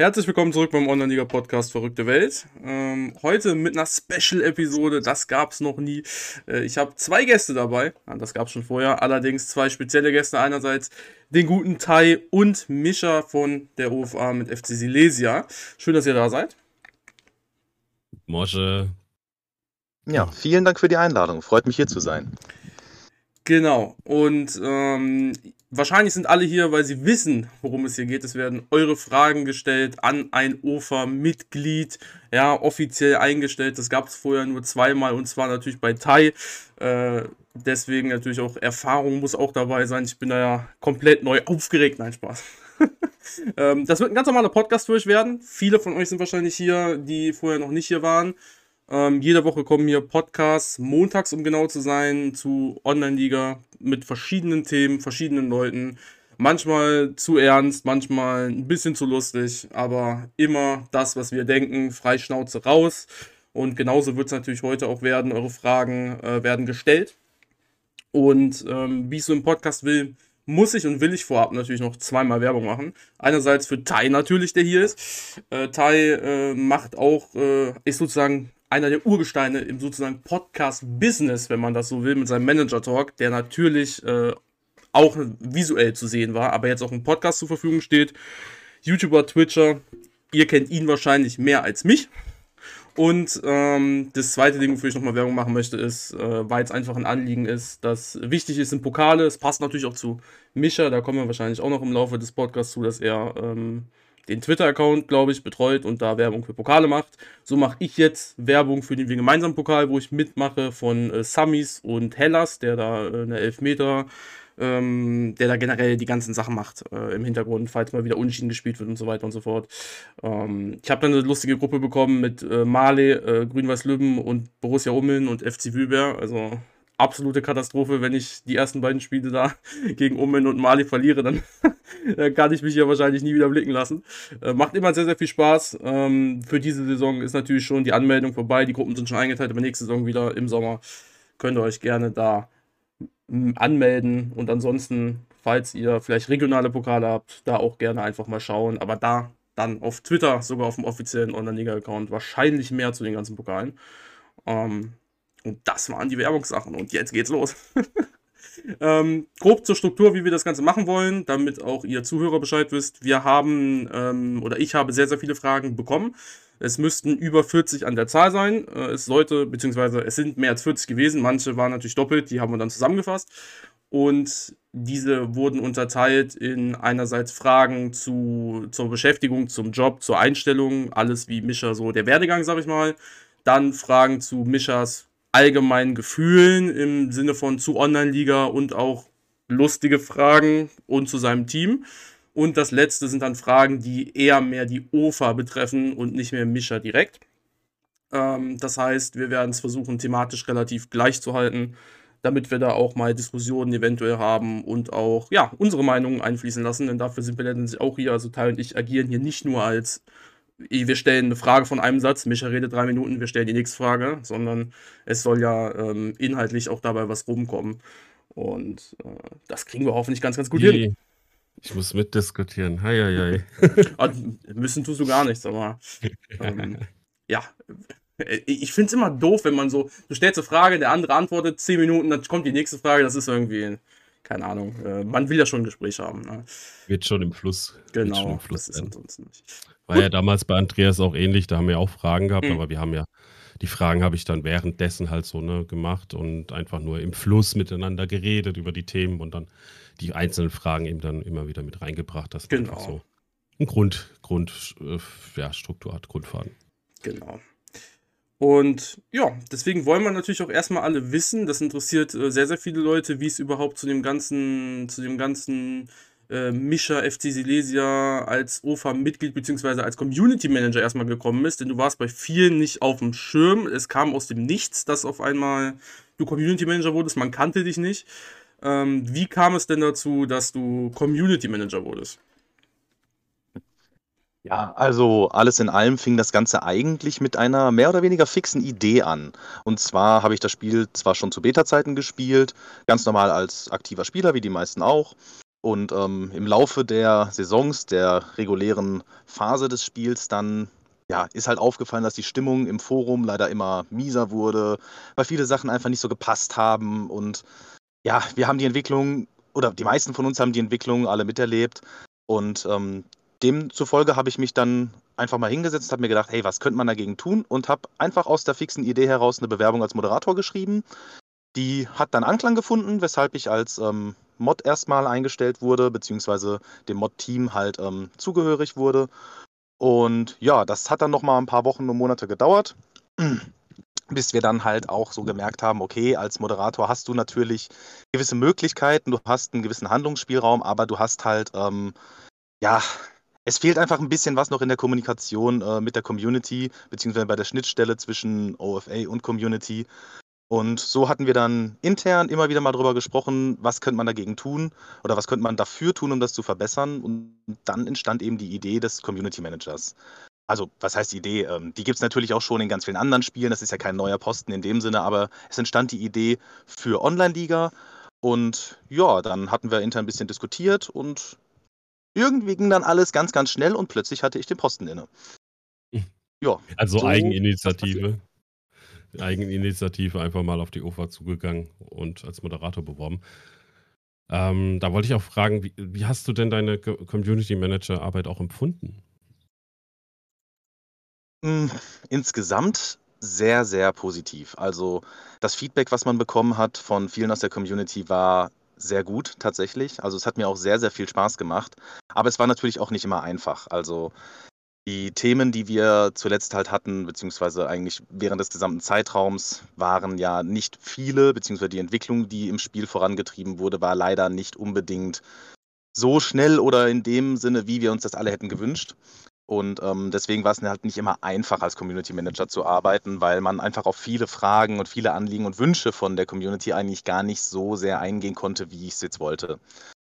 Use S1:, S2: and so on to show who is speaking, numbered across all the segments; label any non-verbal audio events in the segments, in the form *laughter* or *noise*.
S1: Herzlich willkommen zurück beim Online-Liga-Podcast Verrückte Welt. Ähm, heute mit einer Special-Episode, das gab es noch nie. Äh, ich habe zwei Gäste dabei, ah, das gab es schon vorher, allerdings zwei spezielle Gäste. Einerseits den guten Tai und Mischa von der UFA mit FC Silesia. Schön, dass ihr da seid.
S2: Mosche.
S3: Ja, vielen Dank für die Einladung. Freut mich hier zu sein.
S1: Genau. Und ähm, wahrscheinlich sind alle hier, weil sie wissen, worum es hier geht. Es werden eure Fragen gestellt an ein OFA-Mitglied, ja, offiziell eingestellt. Das gab es vorher nur zweimal und zwar natürlich bei Tai. Äh, deswegen natürlich auch Erfahrung muss auch dabei sein. Ich bin da ja komplett neu aufgeregt. Nein, Spaß. *laughs* ähm, das wird ein ganz normaler Podcast für euch werden. Viele von euch sind wahrscheinlich hier, die vorher noch nicht hier waren. Ähm, jede Woche kommen hier Podcasts, montags um genau zu sein, zu Online-Liga mit verschiedenen Themen, verschiedenen Leuten. Manchmal zu ernst, manchmal ein bisschen zu lustig, aber immer das, was wir denken, frei Schnauze raus. Und genauso wird es natürlich heute auch werden. Eure Fragen äh, werden gestellt. Und ähm, wie ich so im Podcast will, muss ich und will ich vorab natürlich noch zweimal Werbung machen. Einerseits für Tai natürlich, der hier ist. Äh, Tai äh, macht auch, äh, ist sozusagen einer der Urgesteine im sozusagen Podcast-Business, wenn man das so will, mit seinem Manager-Talk, der natürlich äh, auch visuell zu sehen war, aber jetzt auch im Podcast zur Verfügung steht. YouTuber, Twitcher, ihr kennt ihn wahrscheinlich mehr als mich. Und ähm, das zweite Ding, wofür ich nochmal Werbung machen möchte, ist, äh, weil es einfach ein Anliegen ist, dass wichtig ist in Pokale. Es passt natürlich auch zu Mischa, da kommen wir wahrscheinlich auch noch im Laufe des Podcasts zu, dass er ähm, den Twitter-Account, glaube ich, betreut und da Werbung für Pokale macht. So mache ich jetzt Werbung für den Wir gemeinsamen Pokal, wo ich mitmache von äh, Samis und Hellas, der da äh, eine Elfmeter, ähm, der da generell die ganzen Sachen macht äh, im Hintergrund, falls mal wieder Unschieden gespielt wird und so weiter und so fort. Ähm, ich habe dann eine lustige Gruppe bekommen mit äh, Male, äh, Grün-Weiß-Lübben und Borussia Ummeln und FC Wüber. Also absolute Katastrophe, wenn ich die ersten beiden Spiele da *laughs* gegen Omen und Mali verliere, dann, dann *laughs* kann ich mich ja wahrscheinlich nie wieder blicken lassen. Äh, macht immer sehr, sehr viel Spaß. Ähm, für diese Saison ist natürlich schon die Anmeldung vorbei. Die Gruppen sind schon eingeteilt, aber nächste Saison wieder im Sommer könnt ihr euch gerne da anmelden. Und ansonsten, falls ihr vielleicht regionale Pokale habt, da auch gerne einfach mal schauen. Aber da dann auf Twitter, sogar auf dem offiziellen Online-Liga-Account, wahrscheinlich mehr zu den ganzen Pokalen. Ähm, und das waren die Werbungssachen. Und jetzt geht's los. *laughs* ähm, grob zur Struktur, wie wir das Ganze machen wollen, damit auch ihr Zuhörer Bescheid wisst. Wir haben, ähm, oder ich habe sehr, sehr viele Fragen bekommen. Es müssten über 40 an der Zahl sein. Äh, es sollte, beziehungsweise es sind mehr als 40 gewesen. Manche waren natürlich doppelt, die haben wir dann zusammengefasst. Und diese wurden unterteilt in einerseits Fragen zu, zur Beschäftigung, zum Job, zur Einstellung, alles wie Mischa so der Werdegang, sag ich mal. Dann Fragen zu Mischas allgemeinen Gefühlen im Sinne von zu Online-Liga und auch lustige Fragen und zu seinem Team. Und das letzte sind dann Fragen, die eher mehr die OFA betreffen und nicht mehr Mischa direkt. Ähm, das heißt, wir werden es versuchen, thematisch relativ gleich zu halten, damit wir da auch mal Diskussionen eventuell haben und auch ja, unsere Meinungen einfließen lassen, denn dafür sind wir letztendlich auch hier. Also Teil und ich agieren hier nicht nur als wir stellen eine Frage von einem Satz, Micha redet drei Minuten, wir stellen die nächste Frage, sondern es soll ja ähm, inhaltlich auch dabei was rumkommen. Und äh, das kriegen wir hoffentlich ganz, ganz gut
S2: Je. hin. Ich muss mitdiskutieren. Hei, hei,
S1: hei. Also, *laughs* müssen tust du gar nichts, aber ähm, ja. Ich finde es immer doof, wenn man so, du stellst eine Frage, der andere antwortet, zehn Minuten, dann kommt die nächste Frage, das ist irgendwie, keine Ahnung, äh, man will ja schon ein Gespräch haben. Ne?
S2: Wird schon im Fluss.
S1: Genau,
S2: im Fluss
S1: das ist ansonsten nicht.
S2: War Gut. ja damals bei Andreas auch ähnlich, da haben wir auch Fragen gehabt, mhm. aber wir haben ja, die Fragen habe ich dann währenddessen halt so ne, gemacht und einfach nur im Fluss miteinander geredet über die Themen und dann die einzelnen Fragen eben dann immer wieder mit reingebracht. Das genau. so ein Grund, Grund, äh, ja, Struktur hat, Grundfaden.
S1: Genau. Und ja, deswegen wollen wir natürlich auch erstmal alle wissen, das interessiert äh, sehr, sehr viele Leute, wie es überhaupt zu dem ganzen, zu dem ganzen äh, Mischa FC Silesia als OFA-Mitglied bzw. als Community Manager erstmal gekommen ist, denn du warst bei vielen nicht auf dem Schirm. Es kam aus dem Nichts, dass auf einmal du Community Manager wurdest, man kannte dich nicht. Ähm, wie kam es denn dazu, dass du Community Manager wurdest?
S3: Ja, also alles in allem fing das Ganze eigentlich mit einer mehr oder weniger fixen Idee an. Und zwar habe ich das Spiel zwar schon zu Beta-Zeiten gespielt, ganz normal als aktiver Spieler, wie die meisten auch. Und ähm, im Laufe der Saisons, der regulären Phase des Spiels, dann ja, ist halt aufgefallen, dass die Stimmung im Forum leider immer mieser wurde, weil viele Sachen einfach nicht so gepasst haben. Und ja, wir haben die Entwicklung, oder die meisten von uns haben die Entwicklung alle miterlebt. Und ähm, demzufolge habe ich mich dann einfach mal hingesetzt, habe mir gedacht, hey, was könnte man dagegen tun? Und habe einfach aus der fixen Idee heraus eine Bewerbung als Moderator geschrieben. Die hat dann Anklang gefunden, weshalb ich als ähm, Mod erstmal eingestellt wurde, beziehungsweise dem Mod-Team halt ähm, zugehörig wurde. Und ja, das hat dann noch mal ein paar Wochen und Monate gedauert, *clears throat* bis wir dann halt auch so gemerkt haben, okay, als Moderator hast du natürlich gewisse Möglichkeiten, du hast einen gewissen Handlungsspielraum, aber du hast halt, ähm, ja, es fehlt einfach ein bisschen was noch in der Kommunikation äh, mit der Community, beziehungsweise bei der Schnittstelle zwischen OFA und Community. Und so hatten wir dann intern immer wieder mal drüber gesprochen, was könnte man dagegen tun oder was könnte man dafür tun, um das zu verbessern. Und dann entstand eben die Idee des Community Managers. Also, was heißt die Idee? Ähm, die gibt es natürlich auch schon in ganz vielen anderen Spielen. Das ist ja kein neuer Posten in dem Sinne, aber es entstand die Idee für Online-Liga. Und ja, dann hatten wir intern ein bisschen diskutiert und irgendwie ging dann alles ganz, ganz schnell und plötzlich hatte ich den Posten inne.
S2: Ja. Also so Eigeninitiative. Eigeninitiative einfach mal auf die OFA zugegangen und als Moderator beworben. Ähm, da wollte ich auch fragen, wie, wie hast du denn deine Community Manager Arbeit auch empfunden?
S3: Hm, insgesamt sehr, sehr positiv. Also das Feedback, was man bekommen hat von vielen aus der Community, war sehr gut tatsächlich. Also es hat mir auch sehr, sehr viel Spaß gemacht. Aber es war natürlich auch nicht immer einfach. Also die Themen, die wir zuletzt halt hatten, beziehungsweise eigentlich während des gesamten Zeitraums, waren ja nicht viele, beziehungsweise die Entwicklung, die im Spiel vorangetrieben wurde, war leider nicht unbedingt so schnell oder in dem Sinne, wie wir uns das alle hätten gewünscht. Und ähm, deswegen war es halt nicht immer einfach, als Community Manager zu arbeiten, weil man einfach auf viele Fragen und viele Anliegen und Wünsche von der Community eigentlich gar nicht so sehr eingehen konnte, wie ich es jetzt wollte.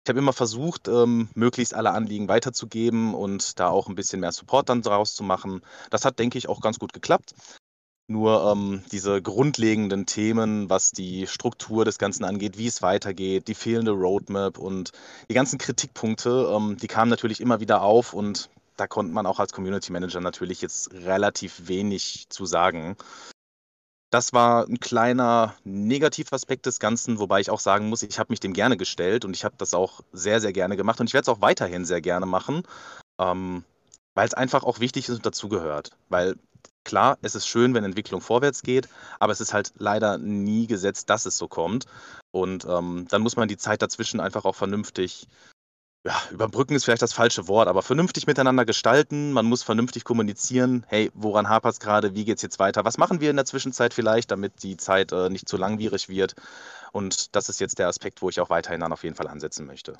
S3: Ich habe immer versucht, ähm, möglichst alle Anliegen weiterzugeben und da auch ein bisschen mehr Support dann draus zu machen. Das hat, denke ich, auch ganz gut geklappt. Nur ähm, diese grundlegenden Themen, was die Struktur des Ganzen angeht, wie es weitergeht, die fehlende Roadmap und die ganzen Kritikpunkte, ähm, die kamen natürlich immer wieder auf und da konnte man auch als Community Manager natürlich jetzt relativ wenig zu sagen. Das war ein kleiner Negativaspekt des Ganzen, wobei ich auch sagen muss, ich habe mich dem gerne gestellt und ich habe das auch sehr, sehr gerne gemacht und ich werde es auch weiterhin sehr gerne machen, ähm, weil es einfach auch wichtig ist und dazugehört. Weil klar, es ist schön, wenn Entwicklung vorwärts geht, aber es ist halt leider nie gesetzt, dass es so kommt. Und ähm, dann muss man die Zeit dazwischen einfach auch vernünftig ja, überbrücken ist vielleicht das falsche Wort, aber vernünftig miteinander gestalten. Man muss vernünftig kommunizieren. Hey, woran hapert es gerade? Wie geht es jetzt weiter? Was machen wir in der Zwischenzeit vielleicht, damit die Zeit äh, nicht zu langwierig wird? Und das ist jetzt der Aspekt, wo ich auch weiterhin dann auf jeden Fall ansetzen möchte.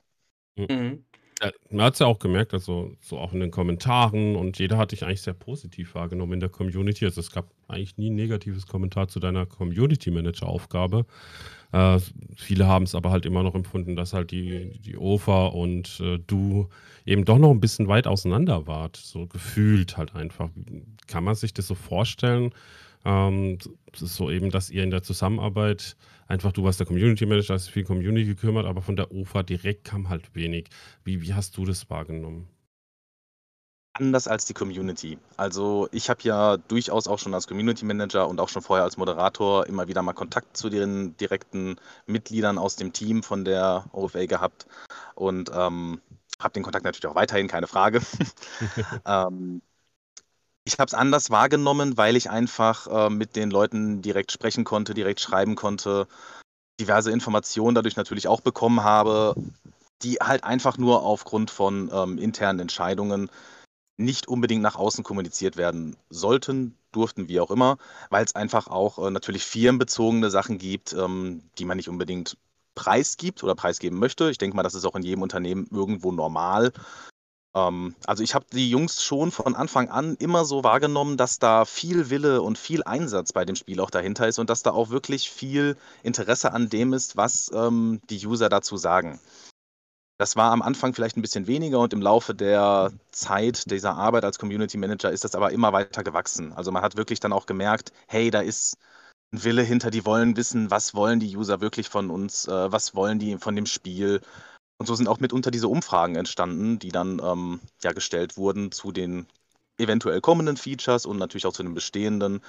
S2: Mhm. mhm. Ja, man hat es ja auch gemerkt, also so auch in den Kommentaren und jeder hat dich eigentlich sehr positiv wahrgenommen in der Community. Also es gab eigentlich nie ein negatives Kommentar zu deiner Community Manager Aufgabe. Äh, viele haben es aber halt immer noch empfunden, dass halt die, die OFA und äh, du eben doch noch ein bisschen weit auseinander wart. So gefühlt halt einfach. Kann man sich das so vorstellen? Ähm, so eben, dass ihr in der Zusammenarbeit einfach, du warst der Community Manager, hast viel Community gekümmert, aber von der OFA direkt kam halt wenig. Wie, wie hast du das wahrgenommen?
S3: Anders als die Community. Also ich habe ja durchaus auch schon als Community Manager und auch schon vorher als Moderator immer wieder mal Kontakt zu den direkten Mitgliedern aus dem Team von der OFA gehabt und ähm, habe den Kontakt natürlich auch weiterhin, keine Frage. *laughs* ähm, ich habe es anders wahrgenommen, weil ich einfach äh, mit den Leuten direkt sprechen konnte, direkt schreiben konnte, diverse Informationen dadurch natürlich auch bekommen habe, die halt einfach nur aufgrund von ähm, internen Entscheidungen nicht unbedingt nach außen kommuniziert werden sollten, durften, wie auch immer, weil es einfach auch äh, natürlich firmenbezogene Sachen gibt, ähm, die man nicht unbedingt preisgibt oder preisgeben möchte. Ich denke mal, das ist auch in jedem Unternehmen irgendwo normal. Ähm, also ich habe die Jungs schon von Anfang an immer so wahrgenommen, dass da viel Wille und viel Einsatz bei dem Spiel auch dahinter ist und dass da auch wirklich viel Interesse an dem ist, was ähm, die User dazu sagen. Das war am Anfang vielleicht ein bisschen weniger und im Laufe der Zeit dieser Arbeit als Community Manager ist das aber immer weiter gewachsen. Also man hat wirklich dann auch gemerkt, hey, da ist ein Wille hinter, die wollen wissen, was wollen die User wirklich von uns, äh, was wollen die von dem Spiel. Und so sind auch mitunter diese Umfragen entstanden, die dann ähm, ja gestellt wurden zu den eventuell kommenden Features und natürlich auch zu den bestehenden.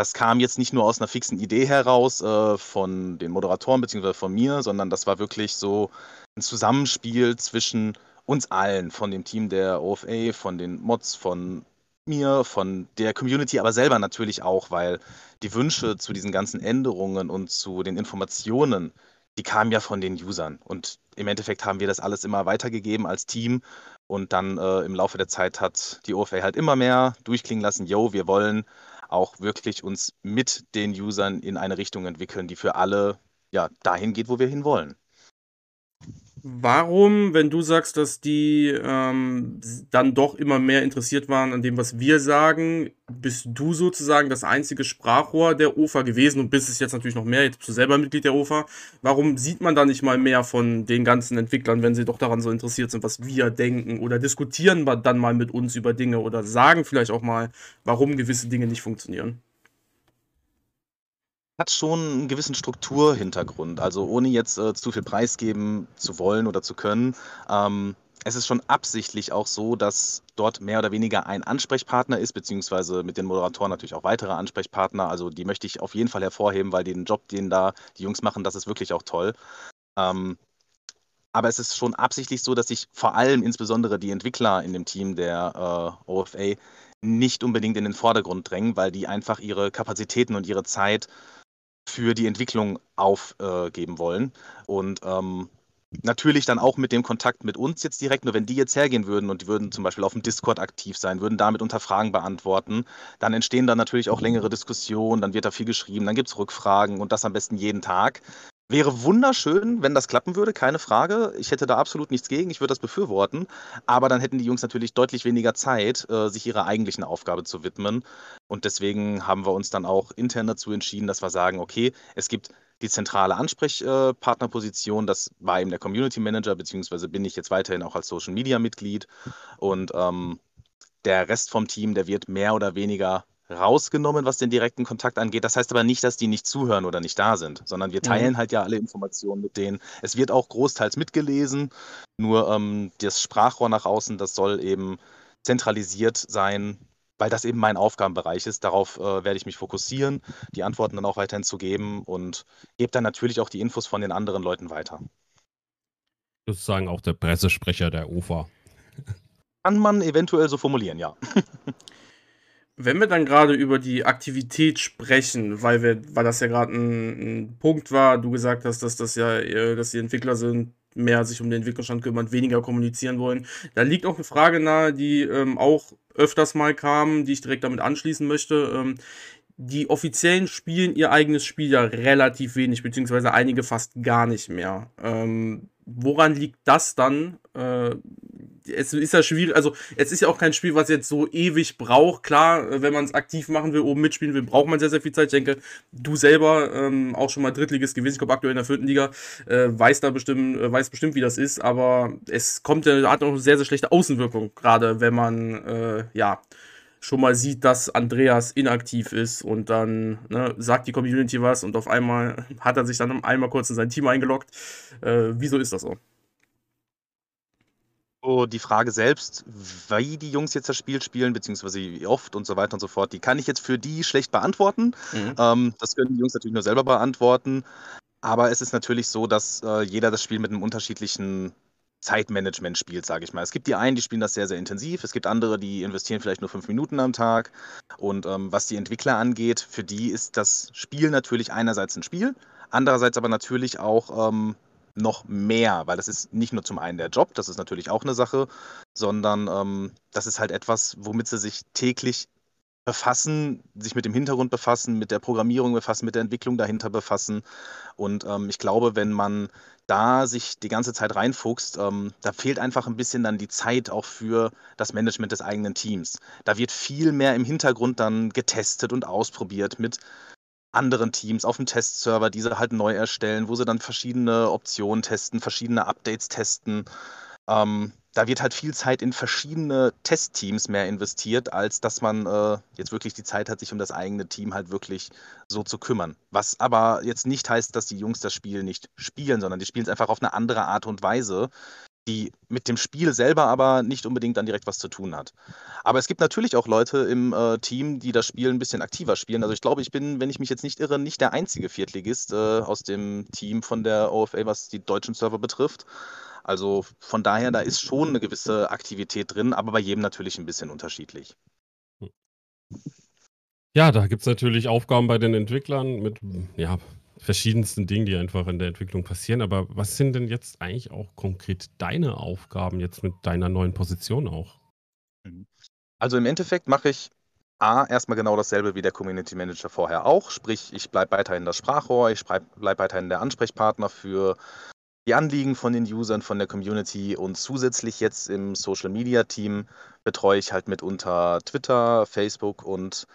S3: Das kam jetzt nicht nur aus einer fixen Idee heraus äh, von den Moderatoren bzw. von mir, sondern das war wirklich so ein Zusammenspiel zwischen uns allen, von dem Team der OFA, von den Mods, von mir, von der Community, aber selber natürlich auch, weil die Wünsche zu diesen ganzen Änderungen und zu den Informationen, die kamen ja von den Usern. Und im Endeffekt haben wir das alles immer weitergegeben als Team. Und dann äh, im Laufe der Zeit hat die OFA halt immer mehr durchklingen lassen, yo, wir wollen auch wirklich uns mit den Usern in eine Richtung entwickeln, die für alle ja dahin geht, wo wir hin wollen.
S1: Warum, wenn du sagst, dass die ähm, dann doch immer mehr interessiert waren an dem, was wir sagen, bist du sozusagen das einzige Sprachrohr der OFA gewesen und bist es jetzt natürlich noch mehr, jetzt bist du selber Mitglied der OFA. Warum sieht man da nicht mal mehr von den ganzen Entwicklern, wenn sie doch daran so interessiert sind, was wir denken oder diskutieren dann mal mit uns über Dinge oder sagen vielleicht auch mal, warum gewisse Dinge nicht funktionieren?
S3: Hat schon einen gewissen Strukturhintergrund. Also ohne jetzt äh, zu viel preisgeben zu wollen oder zu können. Ähm, es ist schon absichtlich auch so, dass dort mehr oder weniger ein Ansprechpartner ist, beziehungsweise mit den Moderatoren natürlich auch weitere Ansprechpartner. Also die möchte ich auf jeden Fall hervorheben, weil den Job, den da die Jungs machen, das ist wirklich auch toll. Ähm, aber es ist schon absichtlich so, dass sich vor allem insbesondere die Entwickler in dem Team der äh, OFA nicht unbedingt in den Vordergrund drängen, weil die einfach ihre Kapazitäten und ihre Zeit für die Entwicklung aufgeben äh, wollen. Und ähm, natürlich dann auch mit dem Kontakt mit uns jetzt direkt, nur wenn die jetzt hergehen würden und die würden zum Beispiel auf dem Discord aktiv sein, würden damit unter Fragen beantworten, dann entstehen dann natürlich auch längere Diskussionen, dann wird da viel geschrieben, dann gibt es Rückfragen und das am besten jeden Tag. Wäre wunderschön, wenn das klappen würde, keine Frage. Ich hätte da absolut nichts gegen, ich würde das befürworten. Aber dann hätten die Jungs natürlich deutlich weniger Zeit, äh, sich ihrer eigentlichen Aufgabe zu widmen. Und deswegen haben wir uns dann auch intern dazu entschieden, dass wir sagen, okay, es gibt die zentrale Ansprechpartnerposition, das war eben der Community Manager, beziehungsweise bin ich jetzt weiterhin auch als Social Media Mitglied. Und ähm, der Rest vom Team, der wird mehr oder weniger rausgenommen, was den direkten Kontakt angeht. Das heißt aber nicht, dass die nicht zuhören oder nicht da sind, sondern wir teilen mhm. halt ja alle Informationen mit denen. Es wird auch großteils mitgelesen, nur ähm, das Sprachrohr nach außen, das soll eben zentralisiert sein, weil das eben mein Aufgabenbereich ist. Darauf äh, werde ich mich fokussieren, die Antworten dann auch weiterhin zu geben und gebe dann natürlich auch die Infos von den anderen Leuten weiter.
S2: Sozusagen auch der Pressesprecher der UFA.
S3: Kann man eventuell so formulieren, ja. *laughs*
S1: Wenn wir dann gerade über die Aktivität sprechen, weil wir, weil das ja gerade ein, ein, Punkt war, du gesagt hast, dass das ja, äh, dass die Entwickler sind, mehr sich um den Entwicklungsstand kümmern, weniger kommunizieren wollen. Da liegt auch eine Frage nahe, die ähm, auch öfters mal kam, die ich direkt damit anschließen möchte. Ähm, die Offiziellen spielen ihr eigenes Spiel ja relativ wenig, beziehungsweise einige fast gar nicht mehr. Ähm, woran liegt das dann? Äh, es ist ja schwierig, also es ist ja auch kein Spiel, was jetzt so ewig braucht. Klar, wenn man es aktiv machen will, oben mitspielen will, braucht man sehr, sehr viel Zeit. Ich denke, du selber, ähm, auch schon mal Drittliges gewesen, ich glaube aktuell in der vierten Liga, äh, weiß da bestimmt, äh, weiß bestimmt, wie das ist, aber es kommt ja, hat auch eine sehr, sehr schlechte Außenwirkung, gerade wenn man, äh, ja, schon mal sieht, dass Andreas inaktiv ist und dann ne, sagt die Community was und auf einmal *laughs* hat er sich dann einmal kurz in sein Team eingeloggt. Äh, wieso ist das so?
S3: So, die Frage selbst, wie die Jungs jetzt das Spiel spielen, beziehungsweise wie oft und so weiter und so fort, die kann ich jetzt für die schlecht beantworten. Mhm. Ähm, das können die Jungs natürlich nur selber beantworten. Aber es ist natürlich so, dass äh, jeder das Spiel mit einem unterschiedlichen Zeitmanagement spielt, sage ich mal. Es gibt die einen, die spielen das sehr, sehr intensiv. Es gibt andere, die investieren vielleicht nur fünf Minuten am Tag. Und ähm, was die Entwickler angeht, für die ist das Spiel natürlich einerseits ein Spiel, andererseits aber natürlich auch ähm, noch mehr, weil das ist nicht nur zum einen der Job, das ist natürlich auch eine Sache, sondern ähm, das ist halt etwas, womit sie sich täglich befassen, sich mit dem Hintergrund befassen, mit der Programmierung befassen, mit der Entwicklung dahinter befassen. Und ähm, ich glaube, wenn man da sich die ganze Zeit reinfuchst, ähm, da fehlt einfach ein bisschen dann die Zeit auch für das Management des eigenen Teams. Da wird viel mehr im Hintergrund dann getestet und ausprobiert mit anderen Teams auf dem Testserver, die sie halt neu erstellen, wo sie dann verschiedene Optionen testen, verschiedene Updates testen. Ähm, da wird halt viel Zeit in verschiedene Testteams mehr investiert, als dass man äh, jetzt wirklich die Zeit hat, sich um das eigene Team halt wirklich so zu kümmern. Was aber jetzt nicht heißt, dass die Jungs das Spiel nicht spielen, sondern die spielen es einfach auf eine andere Art und Weise, die mit dem Spiel selber aber nicht unbedingt dann direkt was zu tun hat. Aber es gibt natürlich auch Leute im äh, Team, die das Spiel ein bisschen aktiver spielen. Also ich glaube, ich bin, wenn ich mich jetzt nicht irre, nicht der einzige Viertligist äh, aus dem Team von der OFA, was die deutschen Server betrifft. Also von daher, da ist schon eine gewisse Aktivität drin, aber bei jedem natürlich ein bisschen unterschiedlich.
S2: Ja, da gibt es natürlich Aufgaben bei den Entwicklern mit ja, verschiedensten Dingen, die einfach in der Entwicklung passieren. Aber was sind denn jetzt eigentlich auch konkret deine Aufgaben jetzt mit deiner neuen Position auch?
S3: Mhm. Also im Endeffekt mache ich A, erstmal genau dasselbe wie der Community Manager vorher auch. Sprich, ich bleibe weiterhin das Sprachrohr, ich bleibe weiterhin der Ansprechpartner für die Anliegen von den Usern, von der Community und zusätzlich jetzt im Social Media Team betreue ich halt mitunter Twitter, Facebook und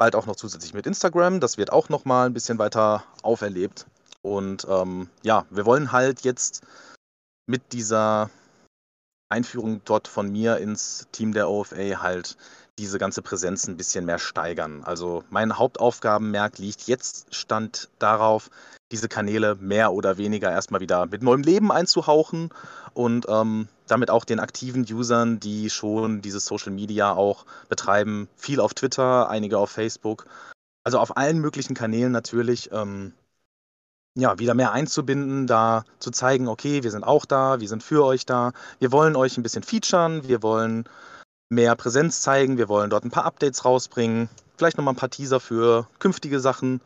S3: bald auch noch zusätzlich mit Instagram. Das wird auch noch mal ein bisschen weiter auferlebt. Und ähm, ja, wir wollen halt jetzt mit dieser Einführung dort von mir ins Team der OFA halt diese ganze Präsenz ein bisschen mehr steigern. Also mein Hauptaufgabenmerk liegt jetzt Stand darauf, diese Kanäle mehr oder weniger erstmal wieder mit neuem Leben einzuhauchen und ähm, damit auch den aktiven Usern, die schon dieses Social Media auch betreiben, viel auf Twitter, einige auf Facebook, also auf allen möglichen Kanälen natürlich, ähm, ja, wieder mehr einzubinden, da zu zeigen, okay, wir sind auch da, wir sind für euch da, wir wollen euch ein bisschen featuren, wir wollen mehr Präsenz zeigen, wir wollen dort ein paar Updates rausbringen, vielleicht nochmal ein paar Teaser für künftige Sachen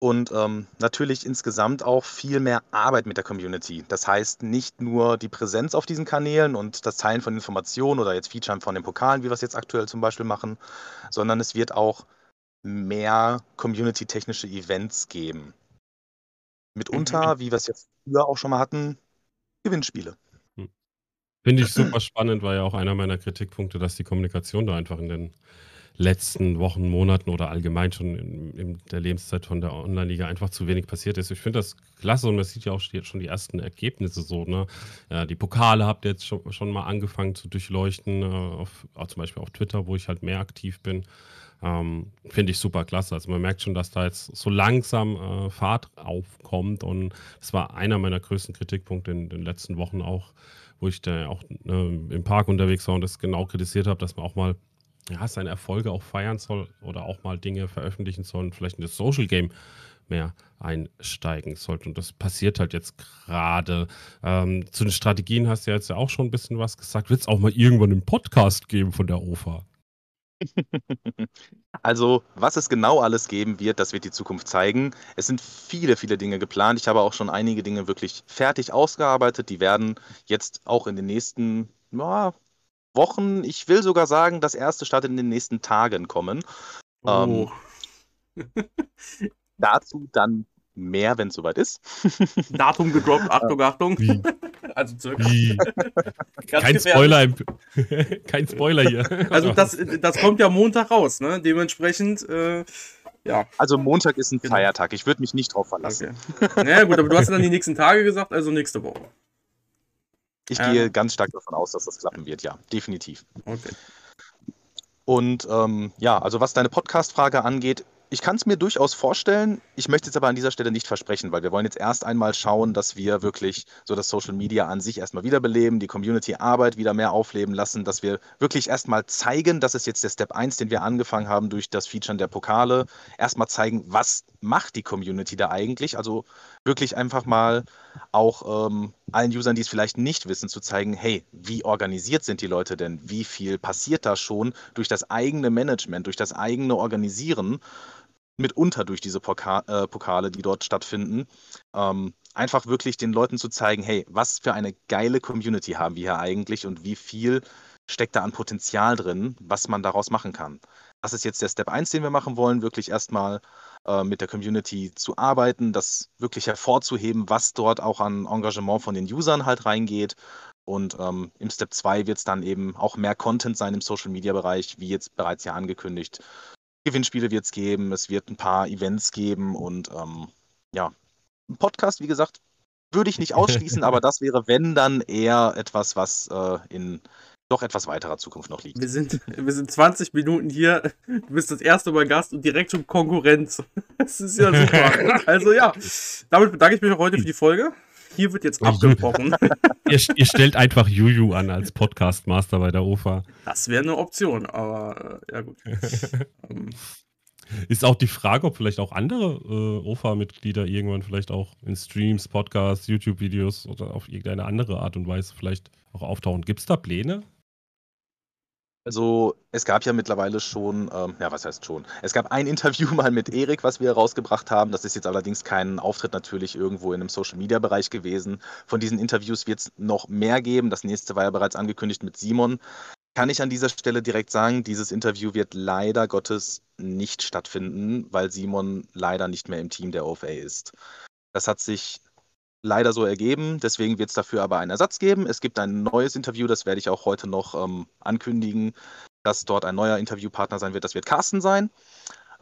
S3: und ähm, natürlich insgesamt auch viel mehr Arbeit mit der Community. Das heißt nicht nur die Präsenz auf diesen Kanälen und das Teilen von Informationen oder jetzt Featuren von den Pokalen, wie wir es jetzt aktuell zum Beispiel machen, sondern es wird auch mehr community-technische Events geben. Mitunter, mhm. wie wir es jetzt früher auch schon mal hatten, Gewinnspiele.
S2: Finde ich super spannend, war ja auch einer meiner Kritikpunkte, dass die Kommunikation da einfach in den letzten Wochen, Monaten oder allgemein schon in, in der Lebenszeit von der Online-Liga einfach zu wenig passiert ist. Ich finde das klasse und man sieht ja auch schon die ersten Ergebnisse so. Ne? Ja, die Pokale habt ihr jetzt schon, schon mal angefangen zu durchleuchten, äh, auf, zum Beispiel auf Twitter, wo ich halt mehr aktiv bin. Ähm, Finde ich super klasse. Also man merkt schon, dass da jetzt so langsam äh, Fahrt aufkommt und das war einer meiner größten Kritikpunkte in den letzten Wochen auch, wo ich da auch äh, im Park unterwegs war und das genau kritisiert habe, dass man auch mal ja, seine Erfolge auch feiern soll oder auch mal Dinge veröffentlichen soll und vielleicht in das Social Game mehr einsteigen sollte. Und das passiert halt jetzt gerade. Ähm, zu den Strategien hast du ja jetzt ja auch schon ein bisschen was gesagt. Wird es auch mal irgendwann einen Podcast geben von der OFA? *laughs*
S3: Also, was es genau alles geben wird, das wird die Zukunft zeigen. Es sind viele, viele Dinge geplant. Ich habe auch schon einige Dinge wirklich fertig ausgearbeitet. Die werden jetzt auch in den nächsten ja, Wochen, ich will sogar sagen, das erste startet in den nächsten Tagen kommen. Oh. Ähm, *laughs* dazu dann mehr, wenn es soweit ist. *laughs*
S1: Datum gedroppt, Achtung, Achtung. Wie? *laughs*
S2: Also circa. Wie? *laughs* Kein Spoiler, im, kein Spoiler hier.
S1: Also das, das kommt ja Montag raus, ne? Dementsprechend, äh, ja.
S3: Also Montag ist ein genau. Feiertag, ich würde mich nicht drauf verlassen.
S1: Okay. Naja gut, aber du hast dann die nächsten Tage gesagt, also nächste Woche.
S3: Ich ja. gehe ganz stark davon aus, dass das klappen wird, ja, definitiv. Okay. Und ähm, ja, also was deine Podcast-Frage angeht, ich kann es mir durchaus vorstellen. Ich möchte es aber an dieser Stelle nicht versprechen, weil wir wollen jetzt erst einmal schauen, dass wir wirklich so das Social Media an sich erstmal wiederbeleben, die Community-Arbeit wieder mehr aufleben lassen, dass wir wirklich erstmal zeigen, das ist jetzt der Step 1, den wir angefangen haben durch das Featuren der Pokale, erstmal zeigen, was macht die Community da eigentlich. Also wirklich einfach mal auch ähm, allen Usern, die es vielleicht nicht wissen, zu zeigen, hey, wie organisiert sind die Leute denn? Wie viel passiert da schon durch das eigene Management, durch das eigene Organisieren? mitunter durch diese Poka äh, Pokale, die dort stattfinden, ähm, einfach wirklich den Leuten zu zeigen, hey, was für eine geile Community haben wir hier eigentlich und wie viel steckt da an Potenzial drin, was man daraus machen kann. Das ist jetzt der Step 1, den wir machen wollen, wirklich erstmal äh, mit der Community zu arbeiten, das wirklich hervorzuheben, was dort auch an Engagement von den Usern halt reingeht. Und ähm, im Step 2 wird es dann eben auch mehr Content sein im Social-Media-Bereich, wie jetzt bereits ja angekündigt. Gewinnspiele wird es geben, es wird ein paar Events geben und ähm, ja, ein Podcast, wie gesagt, würde ich nicht ausschließen, *laughs* aber das wäre, wenn dann eher etwas, was äh, in doch etwas weiterer Zukunft noch liegt.
S1: Wir sind, *laughs* wir sind 20 Minuten hier, du bist das erste Mal Gast und direkt schon Konkurrenz. *laughs* Das ist ja super. also ja, damit bedanke ich mich auch heute für die Folge. Hier wird jetzt abgebrochen. *laughs*
S2: ihr, ihr, stellt einfach Juju an als Podcast-Master bei der OFA.
S1: Das wäre eine Option, aber äh, ja gut.
S2: Ähm, ist auch die Frage, ob vielleicht auch andere äh, OFA-Mitglieder irgendwann vielleicht auch in Streams, Podcasts, YouTube-Videos oder auf irgendeine andere Art und Weise vielleicht auch auftauchen. Gibt es da Pläne?
S3: Also es gab ja mittlerweile schon, ähm, ja was heißt schon, es gab ein *laughs* Interview mal mit Erik, was wir rausgebracht haben. Das ist jetzt allerdings kein Auftritt natürlich irgendwo in einem Social-Media-Bereich gewesen. Von diesen Interviews wird es noch mehr geben. Das nächste war ja bereits angekündigt mit Simon. Kann ich an dieser Stelle direkt sagen, dieses Interview wird leider Gottes nicht stattfinden, weil Simon leider nicht mehr im Team der OFA ist. Das hat sich leider so ergeben. Deswegen wird es dafür aber einen Ersatz geben. Es gibt ein neues Interview, das werde ich auch heute noch ähm, ankündigen, dass dort ein neuer Interviewpartner sein wird. Das wird Carsten sein.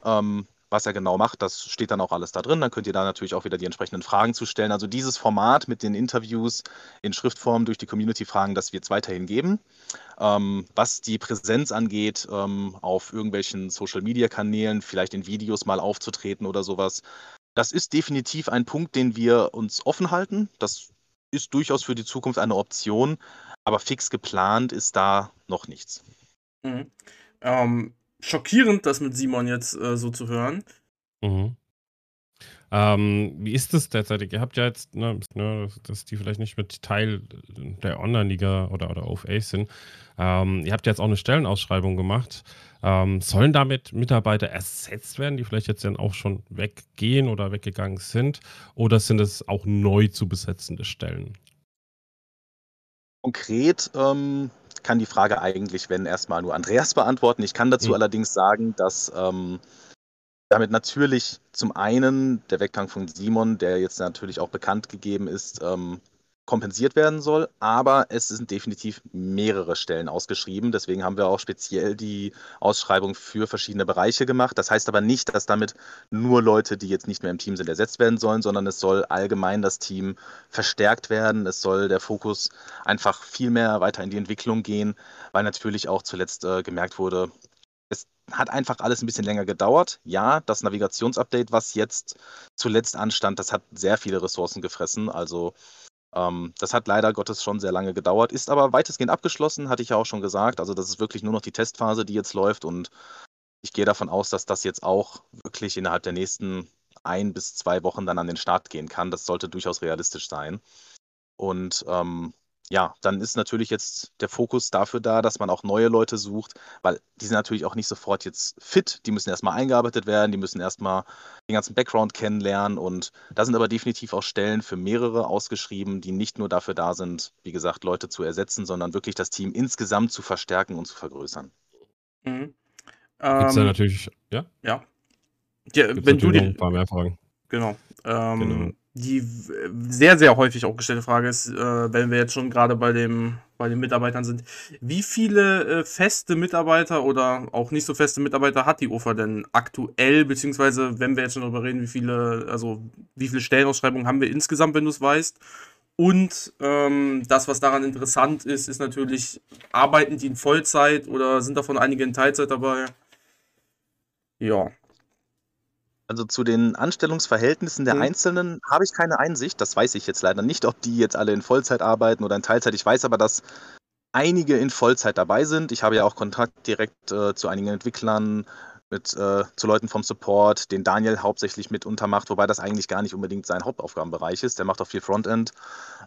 S3: Ähm, was er genau macht, das steht dann auch alles da drin. Dann könnt ihr da natürlich auch wieder die entsprechenden Fragen zu stellen. Also dieses Format mit den Interviews in Schriftform durch die Community Fragen, das wird es weiterhin geben. Ähm, was die Präsenz angeht, ähm, auf irgendwelchen Social Media Kanälen, vielleicht in Videos mal aufzutreten oder sowas, das ist definitiv ein Punkt, den wir uns offen halten. Das ist durchaus für die Zukunft eine Option, aber fix geplant ist da noch nichts.
S1: Mhm. Ähm, schockierend, das mit Simon jetzt äh, so zu hören.
S2: Mhm. Ähm, wie ist das derzeit? Ihr habt ja jetzt, ne, ne, dass die vielleicht nicht mit Teil der Online-Liga oder, oder OFA sind. Ähm, ihr habt ja jetzt auch eine Stellenausschreibung gemacht. Ähm, sollen damit Mitarbeiter ersetzt werden, die vielleicht jetzt dann auch schon weggehen oder weggegangen sind? Oder sind es auch neu zu besetzende Stellen?
S3: Konkret ähm, kann die Frage eigentlich, wenn erstmal nur Andreas beantworten. Ich kann dazu mhm. allerdings sagen, dass ähm, damit natürlich zum einen der Weggang von Simon, der jetzt natürlich auch bekannt gegeben ist, ähm, kompensiert werden soll, aber es sind definitiv mehrere Stellen ausgeschrieben. Deswegen haben wir auch speziell die Ausschreibung für verschiedene Bereiche gemacht. Das heißt aber nicht, dass damit nur Leute, die jetzt nicht mehr im Team sind, ersetzt werden sollen, sondern es soll allgemein das Team verstärkt werden. Es soll der Fokus einfach viel mehr weiter in die Entwicklung gehen, weil natürlich auch zuletzt äh, gemerkt wurde, es hat einfach alles ein bisschen länger gedauert. Ja, das Navigationsupdate, was jetzt zuletzt anstand, das hat sehr viele Ressourcen gefressen. Also ähm, das hat leider Gottes schon sehr lange gedauert, ist aber weitestgehend abgeschlossen, hatte ich ja auch schon gesagt. Also das ist wirklich nur noch die Testphase, die jetzt läuft und ich gehe davon aus, dass das jetzt auch wirklich innerhalb der nächsten ein bis zwei Wochen dann an den Start gehen kann. Das sollte durchaus realistisch sein. Und ähm, ja, dann ist natürlich jetzt der Fokus dafür da, dass man auch neue Leute sucht, weil die sind natürlich auch nicht sofort jetzt fit. Die müssen erstmal eingearbeitet werden, die müssen erstmal den ganzen Background kennenlernen. Und da sind aber definitiv auch Stellen für mehrere ausgeschrieben, die nicht nur dafür da sind, wie gesagt, Leute zu ersetzen, sondern wirklich das Team insgesamt zu verstärken und zu vergrößern.
S2: Mhm. Gibt es da ähm, natürlich, ja?
S1: Ja. ja wenn du die, ein
S2: paar mehr Fragen.
S1: Genau. Ähm, genau die sehr, sehr häufig auch gestellte Frage ist, äh, wenn wir jetzt schon gerade bei bei den Mitarbeitern sind, wie viele äh, feste Mitarbeiter oder auch nicht so feste Mitarbeiter hat die UFA denn aktuell, beziehungsweise wenn wir jetzt schon darüber reden, wie viele, also wie viele Stellenausschreibungen haben wir insgesamt, wenn du es weißt? Und ähm, das, was daran interessant ist, ist natürlich, arbeiten die in Vollzeit oder sind davon einige in Teilzeit dabei? Ja,
S3: also zu den Anstellungsverhältnissen der Mhm. Einzelnen habe ich keine Einsicht. Das weiß ich jetzt leider nicht, ob die jetzt alle in Vollzeit arbeiten oder in Teilzeit. Ich weiß aber, dass einige in Vollzeit dabei sind. Ich habe ja auch Kontakt direkt äh, zu einigen Entwicklern, mit, äh, zu Leuten vom Support, den Daniel hauptsächlich mitunter macht, wobei das eigentlich gar nicht unbedingt sein Hauptaufgabenbereich ist. Der macht auch viel Frontend.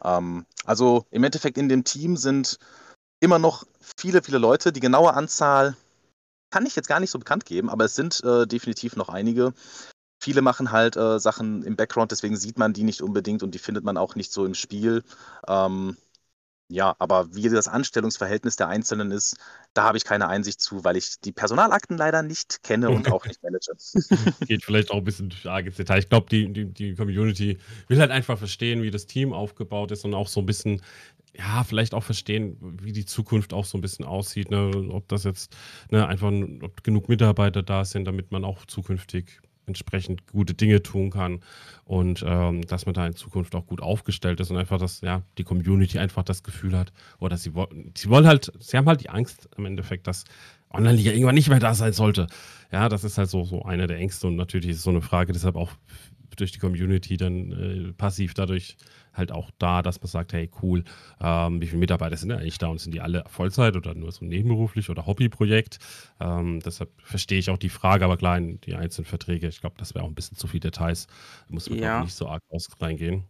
S3: Ähm, also im Endeffekt in dem Team sind immer noch viele, viele Leute. Die genaue Anzahl kann ich jetzt gar nicht so bekannt geben, aber es sind äh, definitiv noch einige. Viele machen halt äh, Sachen im Background, deswegen sieht man die nicht unbedingt und die findet man auch nicht so im Spiel. Ähm, ja, aber wie das Anstellungsverhältnis der Einzelnen ist, da habe ich keine Einsicht zu, weil ich die Personalakten leider nicht kenne und auch nicht manage. *laughs*
S2: Geht vielleicht auch ein bisschen arg ins Detail. Ich glaube, die, die, die Community will halt einfach verstehen, wie das Team aufgebaut ist und auch so ein bisschen ja, vielleicht auch verstehen, wie die Zukunft auch so ein bisschen aussieht. Ne? Ob das jetzt ne, einfach, ob genug Mitarbeiter da sind, damit man auch zukünftig entsprechend gute Dinge tun kann und ähm, dass man da in Zukunft auch gut aufgestellt ist und einfach, dass ja, die Community einfach das Gefühl hat, oder sie wollen, sie wollen halt, sie haben halt die Angst im Endeffekt, dass Online-Liga irgendwann nicht mehr da sein sollte. Ja, das ist halt so, so eine der Ängste und natürlich ist es so eine Frage, deshalb auch durch die Community dann äh, passiv dadurch halt auch da, dass man sagt, hey cool, ähm, wie viele Mitarbeiter sind da eigentlich da und sind die alle Vollzeit oder nur so nebenberuflich oder Hobbyprojekt? Ähm, deshalb verstehe ich auch die Frage, aber klar, in die einzelnen Verträge, ich glaube, das wäre auch ein bisschen zu viel Details, da muss man ja. nicht so arg aus reingehen.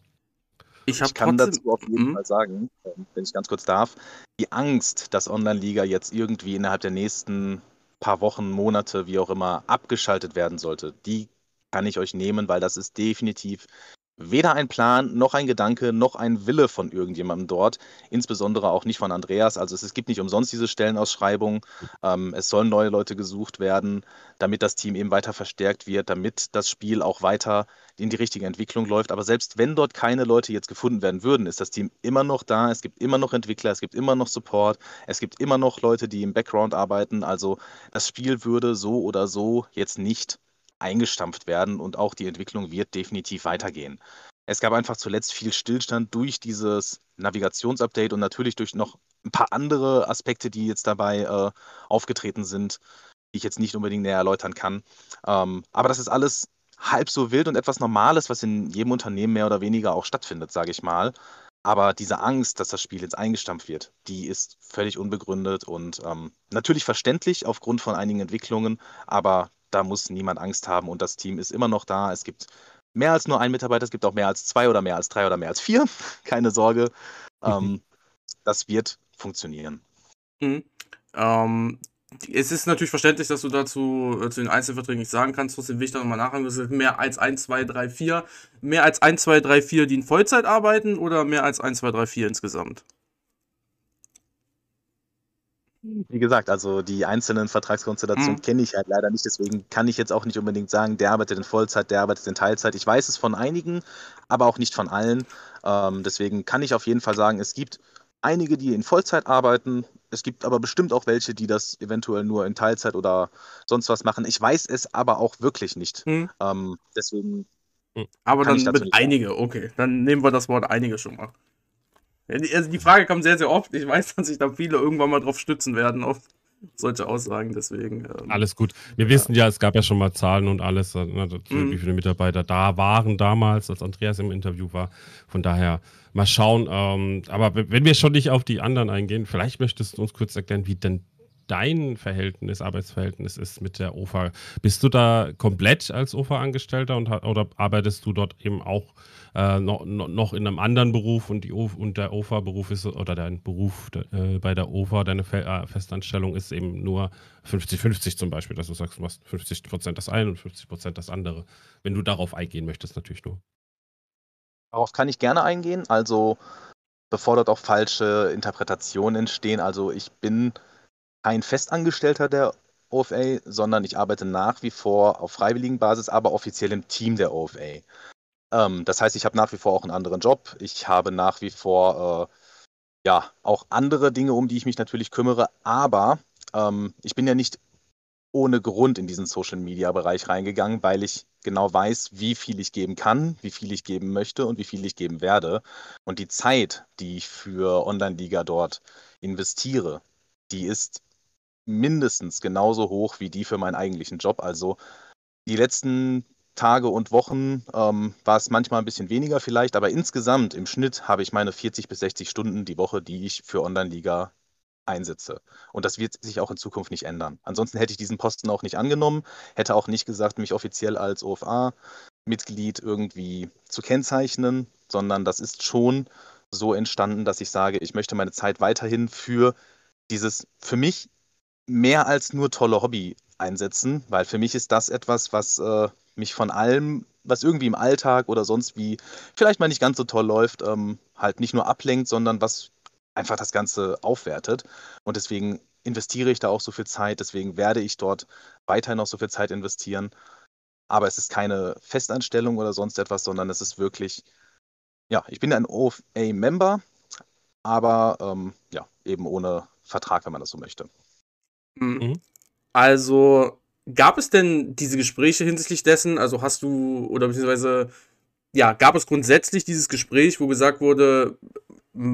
S3: Ich, ich kann trotzdem, dazu auf jeden mhm. Fall sagen, ähm, wenn ich ganz kurz darf, die Angst, dass Online-Liga jetzt irgendwie innerhalb der nächsten paar Wochen, Monate, wie auch immer, abgeschaltet werden sollte, die kann ich euch nehmen, weil das ist definitiv weder ein Plan, noch ein Gedanke, noch ein Wille von irgendjemandem dort, insbesondere auch nicht von Andreas. Also es, es gibt nicht umsonst diese Stellenausschreibung. Ähm, es sollen neue Leute gesucht werden, damit das Team eben weiter verstärkt wird, damit das Spiel auch weiter in die richtige Entwicklung läuft. Aber selbst wenn dort keine Leute jetzt gefunden werden würden, ist das Team immer noch da. Es gibt immer noch Entwickler, es gibt immer noch Support, es gibt immer noch Leute, die im Background arbeiten. Also das Spiel würde so oder so jetzt nicht eingestampft werden und auch die Entwicklung wird definitiv weitergehen. Es gab einfach zuletzt viel Stillstand durch dieses Navigationsupdate und natürlich durch noch ein paar andere Aspekte, die jetzt dabei äh, aufgetreten sind, die ich jetzt nicht unbedingt näher erläutern kann. Ähm, aber das ist alles halb so wild und etwas Normales, was in jedem Unternehmen mehr oder weniger auch stattfindet, sage ich mal. Aber diese Angst, dass das Spiel jetzt eingestampft wird, die ist völlig unbegründet und ähm, natürlich verständlich aufgrund von einigen Entwicklungen, aber da muss niemand Angst haben und das Team ist immer noch da. Es gibt mehr als nur einen Mitarbeiter, es gibt auch mehr als zwei oder mehr als drei oder mehr als vier. *laughs* Keine Sorge. Mhm. Ähm, das wird funktionieren.
S1: Mhm. Ähm, es ist natürlich verständlich, dass du dazu äh, zu den Einzelverträgen nicht sagen kannst. Trotzdem will ich da nochmal nachfragen. Das ist mehr als 1, 2, 3, 4. Mehr als 1, 2, 3, 4, die in Vollzeit arbeiten oder mehr als 1, 2, 3, 4 insgesamt?
S3: Wie gesagt, also die einzelnen Vertragskonstellationen mhm. kenne ich halt leider nicht, deswegen kann ich jetzt auch nicht unbedingt sagen, der arbeitet in Vollzeit, der arbeitet in Teilzeit. Ich weiß es von einigen, aber auch nicht von allen. Ähm, deswegen kann ich auf jeden Fall sagen, es gibt einige, die in Vollzeit arbeiten. Es gibt aber bestimmt auch welche, die das eventuell nur in Teilzeit oder sonst was machen. Ich weiß es aber auch wirklich nicht. Mhm. Ähm, deswegen.
S1: Aber dann mit einige, okay. Dann nehmen wir das Wort einige schon mal. Also die Frage kommt sehr, sehr oft. Ich weiß, dass sich da viele irgendwann mal drauf stützen werden, auf solche Aussagen. Deswegen.
S2: Ähm, alles gut. Wir ja. wissen ja, es gab ja schon mal Zahlen und alles, äh, ne, mhm. wie viele Mitarbeiter da waren damals, als Andreas im Interview war. Von daher mal schauen. Ähm, aber wenn wir schon nicht auf die anderen eingehen, vielleicht möchtest du uns kurz erklären, wie denn dein Verhältnis, Arbeitsverhältnis ist mit der OFA. Bist du da komplett als OFA-Angestellter oder arbeitest du dort eben auch äh, noch, noch in einem anderen Beruf und, die und der OFA-Beruf ist, oder dein Beruf äh, bei der OFA, deine Fe äh, Festanstellung ist eben nur 50-50 zum Beispiel, dass du sagst, du machst 50 das eine und 50% das andere. Wenn du darauf eingehen möchtest, natürlich nur.
S3: Darauf kann ich gerne eingehen. Also, bevor dort auch falsche Interpretationen entstehen, also ich bin kein Festangestellter der OFA, sondern ich arbeite nach wie vor auf freiwilligen Basis, aber offiziell im Team der OFA. Ähm, das heißt, ich habe nach wie vor auch einen anderen Job. Ich habe nach wie vor äh, ja auch andere Dinge, um die ich mich natürlich kümmere. Aber ähm, ich bin ja nicht ohne Grund in diesen Social-Media-Bereich reingegangen, weil ich genau weiß, wie viel ich geben kann, wie viel ich geben möchte und wie viel ich geben werde. Und die Zeit, die ich für Online-Liga dort investiere, die ist mindestens genauso hoch wie die für meinen eigentlichen Job. Also die letzten Tage und Wochen ähm, war es manchmal ein bisschen weniger vielleicht, aber insgesamt im Schnitt habe ich meine 40 bis 60 Stunden die Woche, die ich für Online-Liga einsetze. Und das wird sich auch in Zukunft nicht ändern. Ansonsten hätte ich diesen Posten auch nicht angenommen, hätte auch nicht gesagt, mich offiziell als OFA-Mitglied irgendwie zu kennzeichnen, sondern das ist schon so entstanden, dass ich sage, ich möchte meine Zeit weiterhin für dieses für mich mehr als nur tolle Hobby einsetzen, weil für mich ist das etwas, was äh, mich von allem, was irgendwie im Alltag oder sonst wie vielleicht mal nicht ganz so toll läuft, ähm, halt nicht nur ablenkt, sondern was einfach das Ganze aufwertet. Und deswegen investiere ich da auch so viel Zeit, deswegen werde ich dort weiterhin noch so viel Zeit investieren. Aber es ist keine Festanstellung oder sonst etwas, sondern es ist wirklich, ja, ich bin ein OFA-Member, aber ähm, ja, eben ohne Vertrag, wenn man das so möchte.
S1: Mhm. Also gab es denn diese Gespräche hinsichtlich dessen? Also hast du, oder beziehungsweise, ja, gab es grundsätzlich dieses Gespräch, wo gesagt wurde,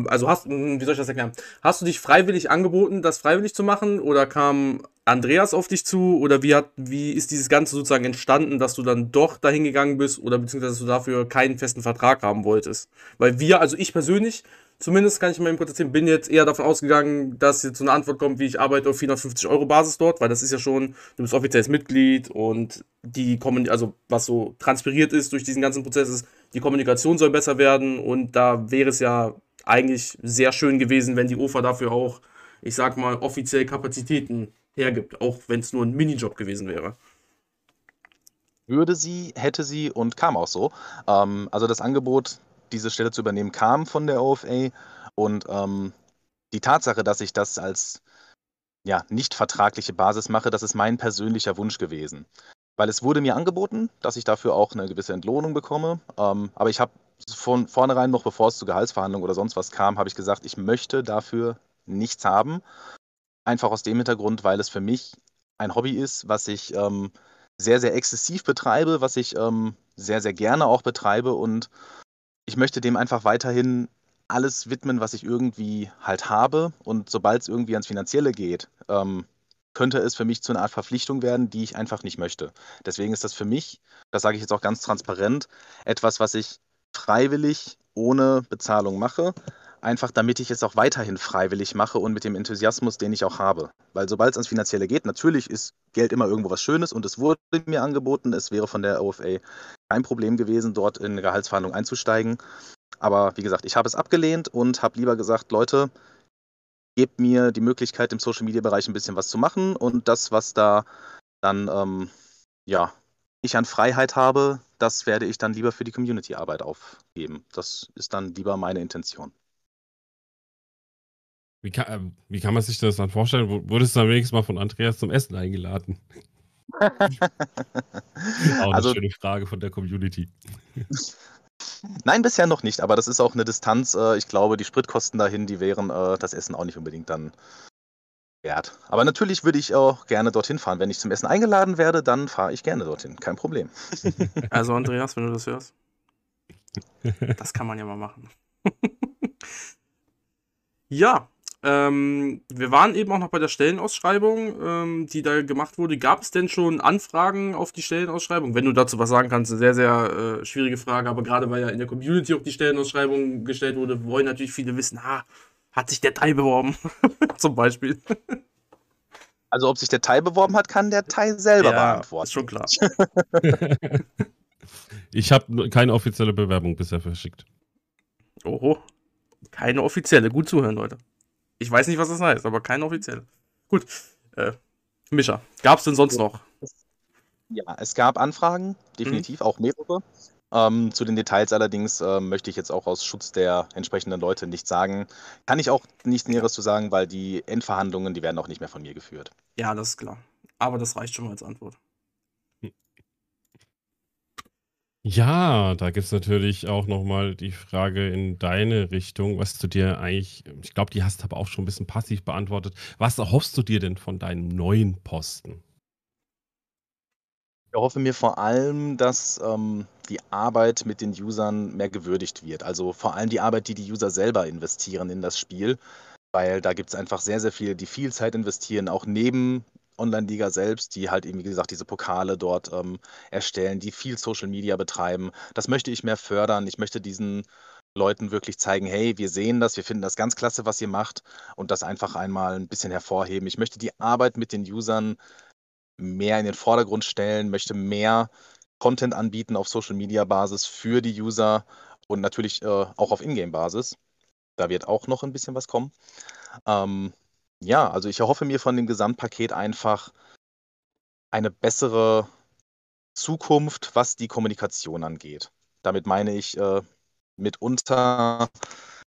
S1: also hast, wie soll ich das erklären? Hast du dich freiwillig angeboten, das freiwillig zu machen? Oder kam Andreas auf dich zu? Oder wie, hat, wie ist dieses Ganze sozusagen entstanden, dass du dann doch dahin gegangen bist oder beziehungsweise dass du dafür keinen festen Vertrag haben wolltest? Weil wir, also ich persönlich, zumindest kann ich mal kurz erzählen, bin jetzt eher davon ausgegangen, dass jetzt so eine Antwort kommt, wie ich arbeite auf 450 Euro Basis dort, weil das ist ja schon, du bist offizielles Mitglied und die kommen, also was so transpiriert ist durch diesen ganzen Prozess ist, die Kommunikation soll besser werden und da wäre es ja eigentlich sehr schön gewesen, wenn die OFA dafür auch, ich sag mal, offiziell Kapazitäten hergibt, auch wenn es nur ein Minijob gewesen wäre.
S3: Würde sie, hätte sie und kam auch so. Ähm, also das Angebot, diese Stelle zu übernehmen, kam von der OFA und ähm, die Tatsache, dass ich das als ja, nicht vertragliche Basis mache, das ist mein persönlicher Wunsch gewesen. Weil es wurde mir angeboten, dass ich dafür auch eine gewisse Entlohnung bekomme. Ähm, aber ich habe von vornherein noch, bevor es zu Gehaltsverhandlungen oder sonst was kam, habe ich gesagt, ich möchte dafür nichts haben. Einfach aus dem Hintergrund, weil es für mich ein Hobby ist, was ich ähm, sehr, sehr exzessiv betreibe, was ich ähm, sehr, sehr gerne auch betreibe und ich möchte dem einfach weiterhin alles widmen, was ich irgendwie halt habe und sobald es irgendwie ans Finanzielle geht, ähm, könnte es für mich zu einer Art Verpflichtung werden, die ich einfach nicht möchte. Deswegen ist das für mich, das sage ich jetzt auch ganz transparent, etwas, was ich freiwillig ohne Bezahlung mache. Einfach damit ich es auch weiterhin freiwillig mache und mit dem Enthusiasmus, den ich auch habe. Weil sobald es ans Finanzielle geht, natürlich ist Geld immer irgendwo was Schönes und es wurde mir angeboten. Es wäre von der OFA kein Problem gewesen, dort in eine Gehaltsverhandlung einzusteigen. Aber wie gesagt, ich habe es abgelehnt und habe lieber gesagt, Leute, gebt mir die Möglichkeit, im Social-Media-Bereich ein bisschen was zu machen und das, was da dann ähm, ja, ich an Freiheit habe, das werde ich dann lieber für die Community-Arbeit aufgeben. Das ist dann lieber meine Intention.
S2: Wie kann, äh, wie kann man sich das dann vorstellen? Wurdest du dann wenigstens mal von Andreas zum Essen eingeladen? *laughs* Auch eine also, schöne Frage von der Community.
S3: Nein, bisher noch nicht, aber das ist auch eine Distanz. Äh, ich glaube, die Spritkosten dahin, die wären äh, das Essen auch nicht unbedingt dann wert. Aber natürlich würde ich auch gerne dorthin fahren. Wenn ich zum Essen eingeladen werde, dann fahre ich gerne dorthin. Kein Problem. *laughs*
S1: Also, Andreas, wenn du das hörst, *laughs* das kann man ja mal machen. ja, ähm, wir waren eben auch noch bei der Stellenausschreibung, ähm, die da gemacht wurde. Gab es denn schon Anfragen auf die Stellenausschreibung? Wenn du dazu was sagen kannst, eine sehr, sehr äh, schwierige Frage, aber gerade weil ja in der Community auch die Stellenausschreibung gestellt wurde, wollen natürlich viele wissen, ah, hat sich der Teil beworben? *laughs* Zum Beispiel.
S3: Also, ob sich der Teil beworben hat, kann der Teil selber ja, beantworten.
S1: Ist schon klar. *laughs*
S2: ich habe keine offizielle Bewerbung bisher verschickt.
S1: Oho. Keine offizielle. Gut zuhören, Leute. Ich weiß nicht, was das heißt, aber keine offizielle. Gut. Äh, Mischa, gab es denn sonst noch?
S3: Ja, es gab Anfragen, definitiv, mhm. auch mehrere. Ähm, zu den Details allerdings äh, möchte ich jetzt auch aus Schutz der entsprechenden Leute nicht sagen. Kann ich auch nichts Näheres zu sagen, weil die Endverhandlungen, die werden auch nicht mehr von mir geführt.
S1: Ja, das ist klar. Aber das reicht schon mal als Antwort.
S2: Ja, da gibt es natürlich auch nochmal die Frage in deine Richtung, was du dir eigentlich, ich glaube, die hast du aber auch schon ein bisschen passiv beantwortet. Was erhoffst du dir denn von deinem neuen Posten?
S3: Ich hoffe mir vor allem, dass ähm, die Arbeit mit den Usern mehr gewürdigt wird. Also vor allem die Arbeit, die die User selber investieren in das Spiel, weil da gibt es einfach sehr, sehr viele, die viel Zeit investieren, auch neben Online-Liga selbst, die halt eben, wie gesagt, diese Pokale dort ähm, erstellen, die viel Social Media betreiben. Das möchte ich mehr fördern. Ich möchte diesen Leuten wirklich zeigen, hey, wir sehen das, wir finden das ganz klasse, was ihr macht und das einfach einmal ein bisschen hervorheben. Ich möchte die Arbeit mit den Usern mehr in den Vordergrund stellen, möchte mehr Content anbieten auf Social Media Basis für die User und natürlich äh, auch auf Ingame Basis. Da wird auch noch ein bisschen was kommen. Ähm, ja, also ich erhoffe mir von dem Gesamtpaket einfach eine bessere Zukunft, was die Kommunikation angeht. Damit meine ich äh, mitunter,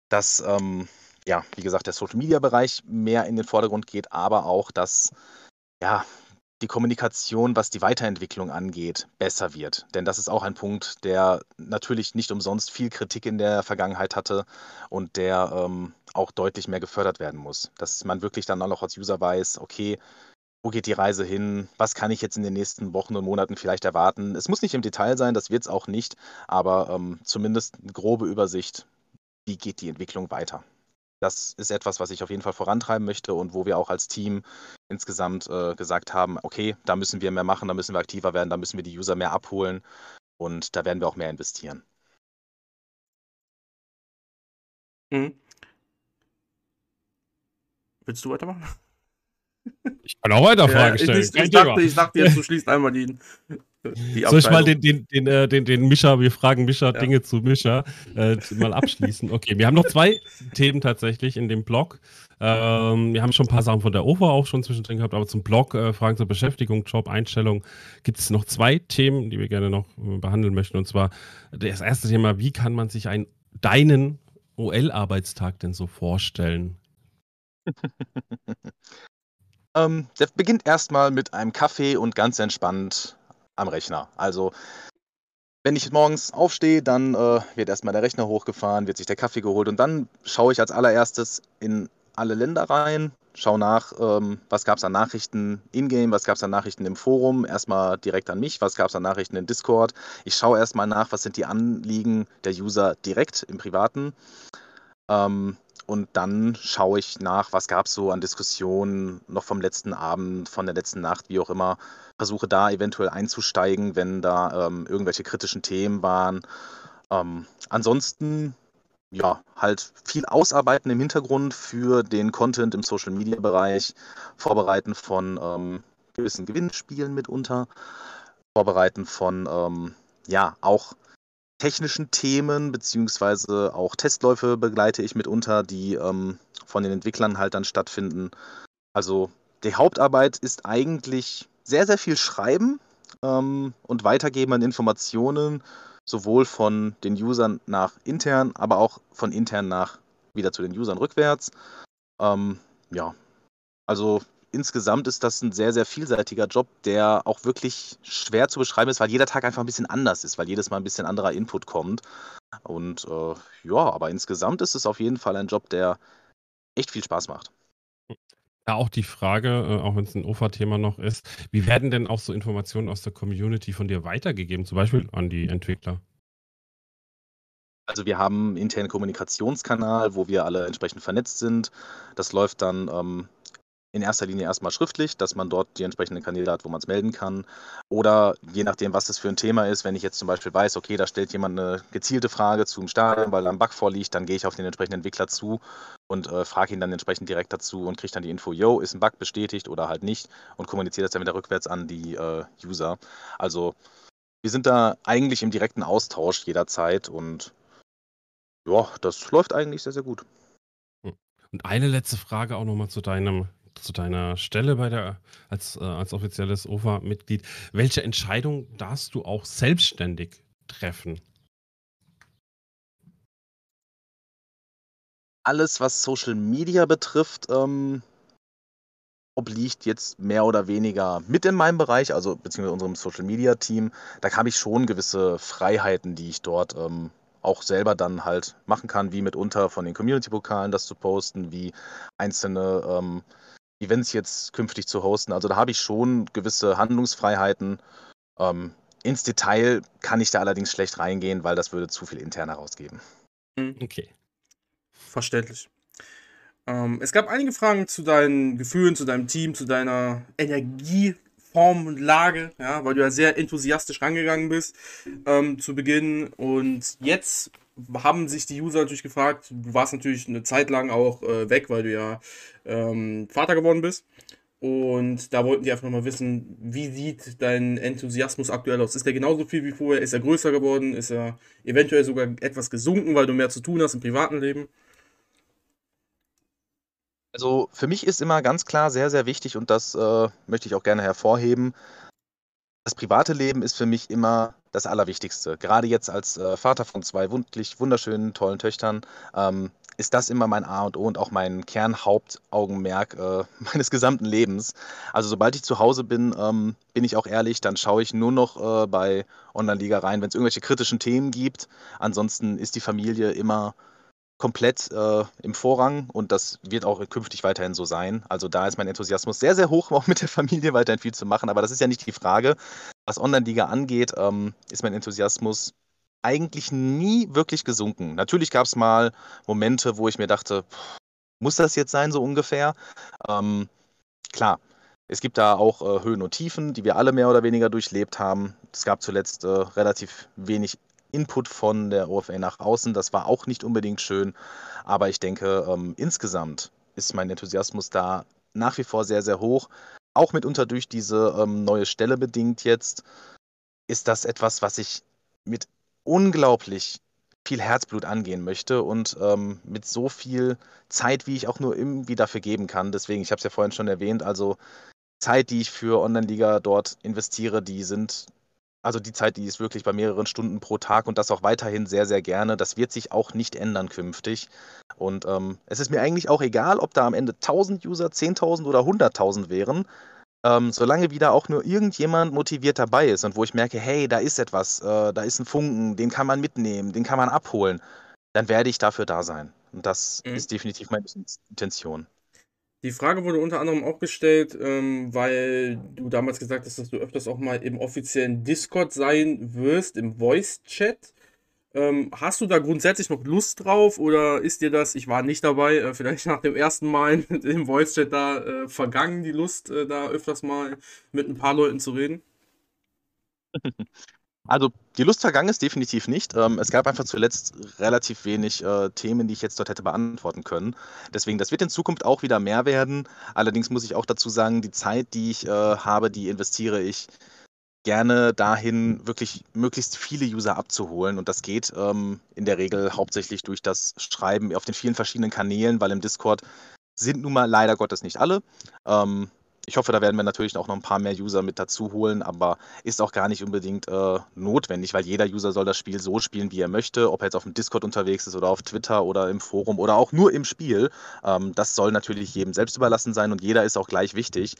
S3: dass, ähm, ja, wie gesagt, der Social Media Bereich mehr in den Vordergrund geht, aber auch, dass ja, die Kommunikation, was die Weiterentwicklung angeht, besser wird. Denn das ist auch ein Punkt, der natürlich nicht umsonst viel Kritik in der Vergangenheit hatte und der ähm, auch deutlich mehr gefördert werden muss. Dass man wirklich dann auch noch als User weiß, okay, wo geht die Reise hin, was kann ich jetzt in den nächsten Wochen und Monaten vielleicht erwarten. Es muss nicht im Detail sein, das wird es auch nicht, aber ähm, zumindest eine grobe Übersicht, wie geht die Entwicklung weiter. Das ist etwas, was ich auf jeden Fall vorantreiben möchte und wo wir auch als Team insgesamt äh, gesagt haben, okay, da müssen wir mehr machen, da müssen wir aktiver werden, da müssen wir die User mehr abholen und da werden wir auch mehr investieren.
S1: Mhm. Willst du weitermachen?
S2: Ich kann auch weiter Fragen stellen.
S1: Ich, ich, dachte, ich, dachte, jetzt, du schließt einmal
S2: die Soll ich mal den, den, den, äh, den, den Mischa, wir fragen Mischa ja. Dinge zu Mischa, äh, mal abschließen? Okay, wir haben noch zwei Themen tatsächlich in dem Blog. Ähm, wir haben schon ein paar Sachen von der OFA auch schon zwischendrin gehabt, aber zum Blog, äh, Fragen zur Beschäftigung, Job, Einstellung, gibt es noch zwei Themen, die wir gerne noch äh, behandeln möchten. Und zwar das erste Thema, wie kann man sich einen, deinen OL-Arbeitstag denn so vorstellen? *laughs*
S3: ähm, der beginnt erstmal mit einem Kaffee und ganz entspannt am Rechner. Also, wenn ich morgens aufstehe, dann äh, wird erstmal der Rechner hochgefahren, wird sich der Kaffee geholt und dann schaue ich als allererstes in alle Länder rein, schaue nach, ähm, was gab es an Nachrichten in-game, was gab es an Nachrichten im Forum, erstmal direkt an mich, was gab es an Nachrichten in Discord. Ich schaue erstmal nach, was sind die Anliegen der User direkt im Privaten. Ähm, und dann schaue ich nach, was gab es so an Diskussionen noch vom letzten Abend, von der letzten Nacht, wie auch immer. Versuche da eventuell einzusteigen, wenn da ähm, irgendwelche kritischen Themen waren. Ähm, ansonsten, ja, halt viel ausarbeiten im Hintergrund für den Content im Social Media Bereich, Vorbereiten von ähm, gewissen Gewinnspielen mitunter, Vorbereiten von, ähm, ja, auch technischen Themen beziehungsweise auch Testläufe begleite ich mitunter, die ähm, von den Entwicklern halt dann stattfinden. Also die Hauptarbeit ist eigentlich sehr, sehr viel Schreiben ähm, und Weitergeben an Informationen, sowohl von den Usern nach intern, aber auch von intern nach wieder zu den Usern rückwärts. Ähm, ja, also insgesamt ist das ein sehr, sehr vielseitiger Job, der auch wirklich schwer zu beschreiben ist, weil jeder Tag einfach ein bisschen anders ist, weil jedes Mal ein bisschen anderer Input kommt. Und äh, ja, aber insgesamt ist es auf jeden Fall ein Job, der echt viel Spaß macht.
S2: Ja, auch die Frage, äh, auch wenn es ein OFA-Thema noch ist, wie werden denn auch so Informationen aus der Community von dir weitergegeben, zum Beispiel an die Entwickler?
S3: Also wir haben einen internen Kommunikationskanal, wo wir alle entsprechend vernetzt sind. Das läuft dann ähm, in erster Linie erstmal schriftlich, dass man dort die entsprechenden Kanäle hat, wo man es melden kann. Oder je nachdem, was das für ein Thema ist, wenn ich jetzt zum Beispiel weiß, okay, da stellt jemand eine gezielte Frage zum Stadion, weil da ein Bug vorliegt, dann gehe ich auf den entsprechenden Entwickler zu und äh, frage ihn dann entsprechend direkt dazu und kriege dann die Info, yo, ist ein Bug bestätigt oder halt nicht und kommuniziere das dann wieder rückwärts an die äh, User. Also wir sind da eigentlich im direkten Austausch jederzeit und ja, das läuft eigentlich sehr, sehr gut.
S2: Hm. Und eine letzte Frage auch nochmal zu deinem zu deiner Stelle bei der, als, äh, als offizielles OFA-Mitglied. Welche Entscheidung darfst du auch selbstständig treffen?
S3: Alles, was Social Media betrifft, ähm, obliegt jetzt mehr oder weniger mit in meinem Bereich, also beziehungsweise unserem Social Media Team. Da habe ich schon gewisse Freiheiten, die ich dort ähm, auch selber dann halt machen kann, wie mitunter von den Community-Pokalen das zu posten, wie einzelne ähm, Events jetzt künftig zu hosten. Also da habe ich schon gewisse Handlungsfreiheiten. Ähm, ins Detail kann ich da allerdings schlecht reingehen, weil das würde zu viel intern herausgeben.
S1: Mhm. Okay. Verständlich. Ähm, es gab einige Fragen zu deinen Gefühlen, zu deinem Team, zu deiner Energieform und Lage, ja, weil du ja sehr enthusiastisch rangegangen bist ähm, zu Beginn. Und jetzt haben sich die User natürlich gefragt, du warst natürlich eine Zeit lang auch äh, weg, weil du ja ähm, Vater geworden bist. Und da wollten die einfach nochmal wissen, wie sieht dein Enthusiasmus aktuell aus? Ist der genauso viel wie vorher? Ist er größer geworden? Ist er eventuell sogar etwas gesunken, weil du mehr zu tun hast im privaten Leben?
S3: Also für mich ist immer ganz klar sehr, sehr wichtig und das äh, möchte ich auch gerne hervorheben. Das private Leben ist für mich immer das Allerwichtigste. Gerade jetzt als äh, Vater von zwei wundlich, wunderschönen, tollen Töchtern ähm, ist das immer mein A und O und auch mein Kernhauptaugenmerk äh, *laughs* meines gesamten Lebens. Also sobald ich zu Hause bin, ähm, bin ich auch ehrlich, dann schaue ich nur noch äh, bei Online-Liga rein, wenn es irgendwelche kritischen Themen gibt. Ansonsten ist die Familie immer komplett äh, im Vorrang und das wird auch künftig weiterhin so sein. Also da ist mein Enthusiasmus sehr, sehr hoch, *laughs* auch mit der Familie weiterhin viel zu machen. Aber das ist ja nicht die Frage. Was Online-Liga angeht, ähm, ist mein Enthusiasmus eigentlich nie wirklich gesunken. Natürlich gab es mal Momente, wo ich mir dachte, muss das jetzt sein, so ungefähr? Ähm, klar, es gibt da auch äh, Höhen und Tiefen, die wir alle mehr oder weniger durchlebt haben. Es gab zuletzt äh, relativ wenig Input von der OFA nach außen. Das war auch nicht unbedingt schön. Aber ich denke, ähm, insgesamt ist mein Enthusiasmus da nach wie vor sehr, sehr hoch. Auch mitunter durch diese ähm, neue Stelle bedingt jetzt ist das etwas, was ich mit unglaublich viel Herzblut angehen möchte und ähm, mit so viel Zeit, wie ich auch nur irgendwie dafür geben kann. Deswegen, ich habe es ja vorhin schon erwähnt, also Zeit, die ich für Online-Liga dort investiere, die sind also die Zeit, die ist wirklich bei mehreren Stunden pro Tag und das auch weiterhin sehr, sehr gerne. Das wird sich auch nicht ändern künftig. Und ähm, es ist mir eigentlich auch egal, ob da am Ende 1000 User, 10.000 oder 100.000 wären. Ähm, solange wieder auch nur irgendjemand motiviert dabei ist und wo ich merke, hey, da ist etwas, äh, da ist ein Funken, den kann man mitnehmen, den kann man abholen, dann werde ich dafür da sein. Und das mhm. ist definitiv meine Intention.
S1: Die Frage wurde unter anderem auch gestellt, ähm, weil du damals gesagt hast, dass du öfters auch mal im offiziellen Discord sein wirst, im Voice-Chat. Ähm, hast du da grundsätzlich noch Lust drauf oder ist dir das, ich war nicht dabei, äh, vielleicht nach dem ersten Mal *laughs* im Voice-Chat da äh, vergangen, die Lust, äh, da öfters mal mit ein paar Leuten zu reden? *laughs*
S3: Also die Lust vergangen ist definitiv nicht. Ähm, es gab einfach zuletzt relativ wenig äh, Themen, die ich jetzt dort hätte beantworten können. Deswegen, das wird in Zukunft auch wieder mehr werden. Allerdings muss ich auch dazu sagen, die Zeit, die ich äh, habe, die investiere ich gerne dahin, wirklich möglichst viele User abzuholen. Und das geht ähm, in der Regel hauptsächlich durch das Schreiben auf den vielen verschiedenen Kanälen, weil im Discord sind nun mal leider Gottes nicht alle. Ähm, ich hoffe, da werden wir natürlich auch noch ein paar mehr User mit dazu holen, aber ist auch gar nicht unbedingt äh, notwendig, weil jeder User soll das Spiel so spielen, wie er möchte, ob er jetzt auf dem Discord unterwegs ist oder auf Twitter oder im Forum oder auch nur im Spiel. Ähm, das soll natürlich jedem selbst überlassen sein und jeder ist auch gleich wichtig.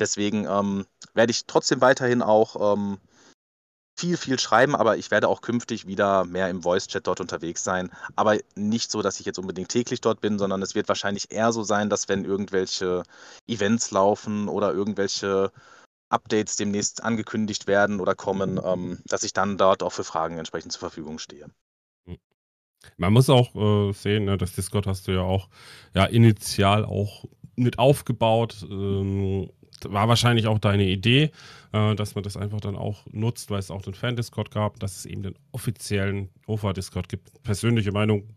S3: Deswegen ähm, werde ich trotzdem weiterhin auch ähm, viel, viel schreiben, aber ich werde auch künftig wieder mehr im Voice-Chat dort unterwegs sein. Aber nicht so, dass ich jetzt unbedingt täglich dort bin, sondern es wird wahrscheinlich eher so sein, dass wenn irgendwelche Events laufen oder irgendwelche Updates demnächst angekündigt werden oder kommen, ähm, dass ich dann dort auch für Fragen entsprechend zur Verfügung stehe. Hm.
S2: Man muss auch äh, sehen, ne, das Discord hast du ja auch ja, initial auch mit aufgebaut. Ähm, war wahrscheinlich auch deine Idee, äh, dass man das einfach dann auch nutzt, weil es auch den Fan-Discord gab, dass es eben den offiziellen OFA-Discord gibt. Persönliche Meinung,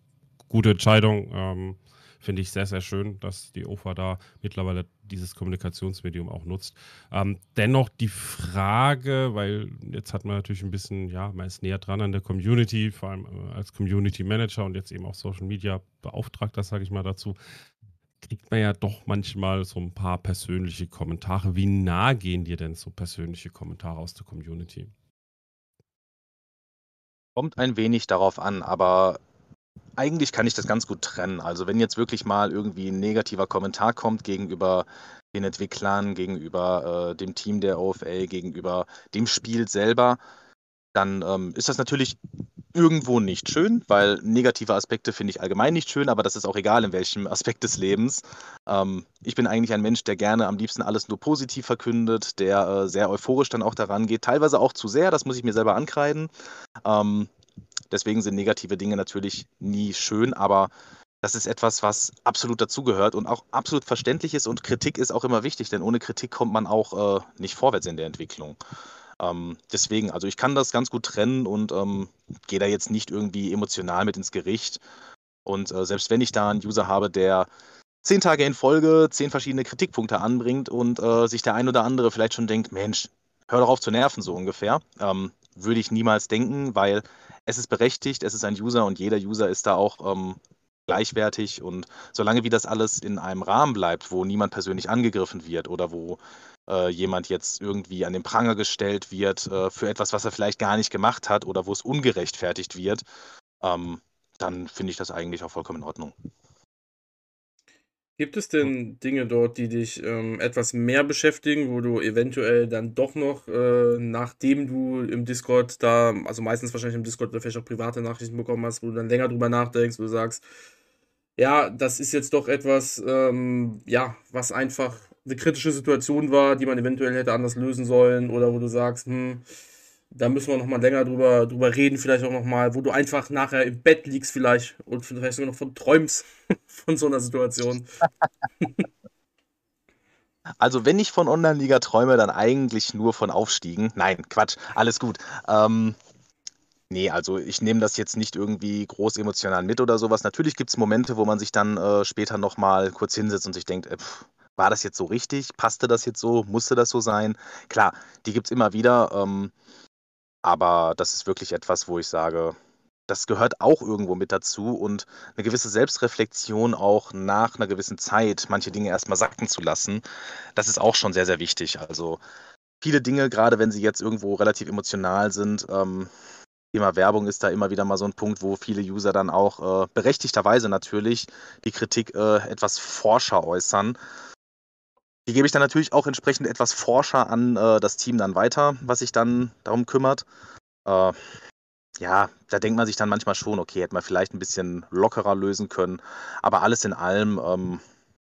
S2: gute Entscheidung. Ähm, Finde ich sehr, sehr schön, dass die OFA da mittlerweile dieses Kommunikationsmedium auch nutzt. Ähm, dennoch die Frage, weil jetzt hat man natürlich ein bisschen, ja, man ist näher dran an der Community, vor allem äh, als Community Manager und jetzt eben auch Social Media Beauftragter, sage ich mal dazu kriegt man ja doch manchmal so ein paar persönliche Kommentare. Wie nah gehen dir denn so persönliche Kommentare aus der Community?
S3: Kommt ein wenig darauf an, aber eigentlich kann ich das ganz gut trennen. Also wenn jetzt wirklich mal irgendwie ein negativer Kommentar kommt gegenüber den Entwicklern, gegenüber äh, dem Team der OFA, gegenüber dem Spiel selber, dann ähm, ist das natürlich irgendwo nicht schön, weil negative Aspekte finde ich allgemein nicht schön, aber das ist auch egal in welchem Aspekt des Lebens. Ähm, ich bin eigentlich ein Mensch, der gerne am liebsten alles nur positiv verkündet, der äh, sehr euphorisch dann auch daran geht, teilweise auch zu sehr, das muss ich mir selber ankreiden. Ähm, deswegen sind negative Dinge natürlich nie schön, aber das ist etwas, was absolut dazugehört und auch absolut verständlich ist und Kritik ist auch immer wichtig, denn ohne Kritik kommt man auch äh, nicht vorwärts in der Entwicklung. Ähm, deswegen, also ich kann das ganz gut trennen und ähm, gehe da jetzt nicht irgendwie emotional mit ins Gericht. Und äh, selbst wenn ich da einen User habe, der zehn Tage in Folge zehn verschiedene Kritikpunkte anbringt und äh, sich der ein oder andere vielleicht schon denkt, Mensch, hör doch auf zu nerven, so ungefähr, ähm, würde ich niemals denken, weil es ist berechtigt, es ist ein User und jeder User ist da auch ähm, gleichwertig und solange wie das alles in einem Rahmen bleibt, wo niemand persönlich angegriffen wird oder wo äh, jemand jetzt irgendwie an den Pranger gestellt wird äh, für etwas, was er vielleicht gar nicht gemacht hat oder wo es ungerechtfertigt wird, ähm, dann finde ich das eigentlich auch vollkommen in Ordnung.
S1: Gibt es denn Dinge dort, die dich ähm, etwas mehr beschäftigen, wo du eventuell dann doch noch, äh, nachdem du im Discord da, also meistens wahrscheinlich im Discord vielleicht auch private Nachrichten bekommen hast, wo du dann länger drüber nachdenkst, wo du sagst, ja, das ist jetzt doch etwas, ähm, ja, was einfach eine kritische Situation war, die man eventuell hätte anders lösen sollen oder wo du sagst, hm, da müssen wir noch mal länger drüber, drüber reden, vielleicht auch noch mal, wo du einfach nachher im Bett liegst vielleicht und vielleicht sogar noch von träumst *laughs* von so einer Situation. *laughs*
S3: Also wenn ich von Online-Liga träume, dann eigentlich nur von Aufstiegen. Nein, Quatsch, alles gut. Ähm, nee, also ich nehme das jetzt nicht irgendwie groß emotional mit oder sowas. Natürlich gibt es Momente, wo man sich dann äh, später nochmal kurz hinsetzt und sich denkt, äh, pff, war das jetzt so richtig? Passte das jetzt so? Musste das so sein? Klar, die gibt es immer wieder. Ähm, aber das ist wirklich etwas, wo ich sage, das gehört auch irgendwo mit dazu und eine gewisse Selbstreflexion auch nach einer gewissen Zeit, manche Dinge erstmal sacken zu lassen, das ist auch schon sehr, sehr wichtig. Also viele Dinge, gerade wenn sie jetzt irgendwo relativ emotional sind, ähm, Thema Werbung ist da immer wieder mal so ein Punkt, wo viele User dann auch äh, berechtigterweise natürlich die Kritik äh, etwas forscher äußern. Die gebe ich dann natürlich auch entsprechend etwas forscher an äh, das Team dann weiter, was sich dann darum kümmert. Äh, ja, da denkt man sich dann manchmal schon, okay, hätte man vielleicht ein bisschen lockerer lösen können. Aber alles in allem ähm,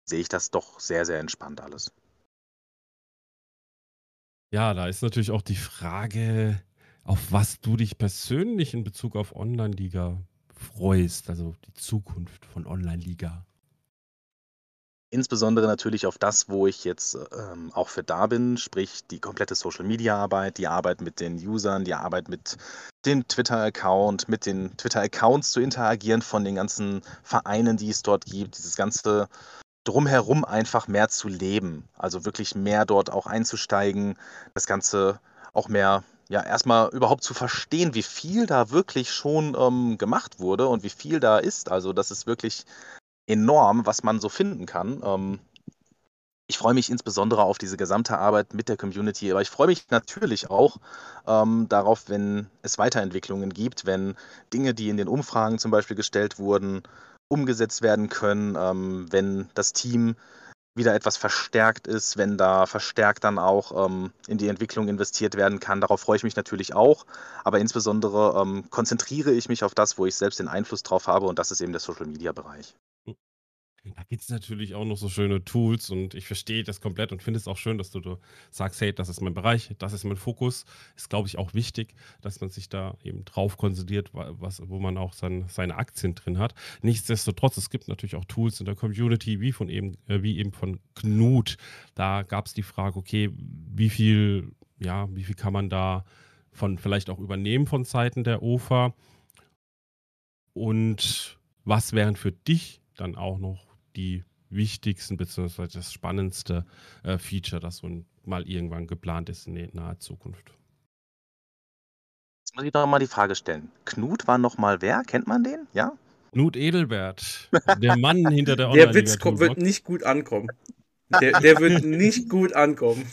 S3: sehe ich das doch sehr, sehr entspannt alles.
S2: Ja, da ist natürlich auch die Frage, auf was du dich persönlich in Bezug auf Online-Liga freust, also die Zukunft von Online-Liga.
S3: Insbesondere natürlich auf das, wo ich jetzt ähm, auch für da bin, sprich die komplette Social-Media-Arbeit, die Arbeit mit den Usern, die Arbeit mit dem Twitter-Account, mit den Twitter-Accounts zu interagieren von den ganzen Vereinen, die es dort gibt, dieses ganze drumherum einfach mehr zu leben, also wirklich mehr dort auch einzusteigen, das Ganze auch mehr ja, erstmal überhaupt zu verstehen, wie viel da wirklich schon ähm, gemacht wurde und wie viel da ist. Also, das ist wirklich enorm, was man so finden kann. Ähm, ich freue mich insbesondere auf diese gesamte Arbeit mit der Community, aber ich freue mich natürlich auch ähm, darauf, wenn es Weiterentwicklungen gibt, wenn Dinge, die in den Umfragen zum Beispiel gestellt wurden, umgesetzt werden können, ähm, wenn das Team wieder etwas verstärkt ist, wenn da verstärkt dann auch ähm, in die Entwicklung investiert werden kann. Darauf freue ich mich natürlich auch, aber insbesondere ähm, konzentriere ich mich auf das, wo ich selbst den Einfluss drauf habe und das ist eben der Social-Media-Bereich.
S2: Da gibt es natürlich auch noch so schöne Tools und ich verstehe das komplett und finde es auch schön, dass du, du sagst, hey, das ist mein Bereich, das ist mein Fokus. Ist, glaube ich, auch wichtig, dass man sich da eben drauf konzentriert, was, wo man auch sein, seine Aktien drin hat. Nichtsdestotrotz, es gibt natürlich auch Tools in der Community, wie von eben, äh, wie eben von Knut. Da gab es die Frage, okay, wie viel, ja, wie viel kann man da von vielleicht auch übernehmen von Seiten der OFA? Und was wären für dich dann auch noch die wichtigsten bzw. das spannendste äh, Feature, das so mal irgendwann geplant ist in der naher Zukunft?
S3: Jetzt muss ich doch mal die Frage stellen. Knut war noch mal wer? Kennt man den? Ja?
S2: Knut Edelbert, der Mann *laughs* hinter der online
S1: Der Witz kommt, wird nicht gut ankommen. Der, der wird *laughs* nicht gut ankommen.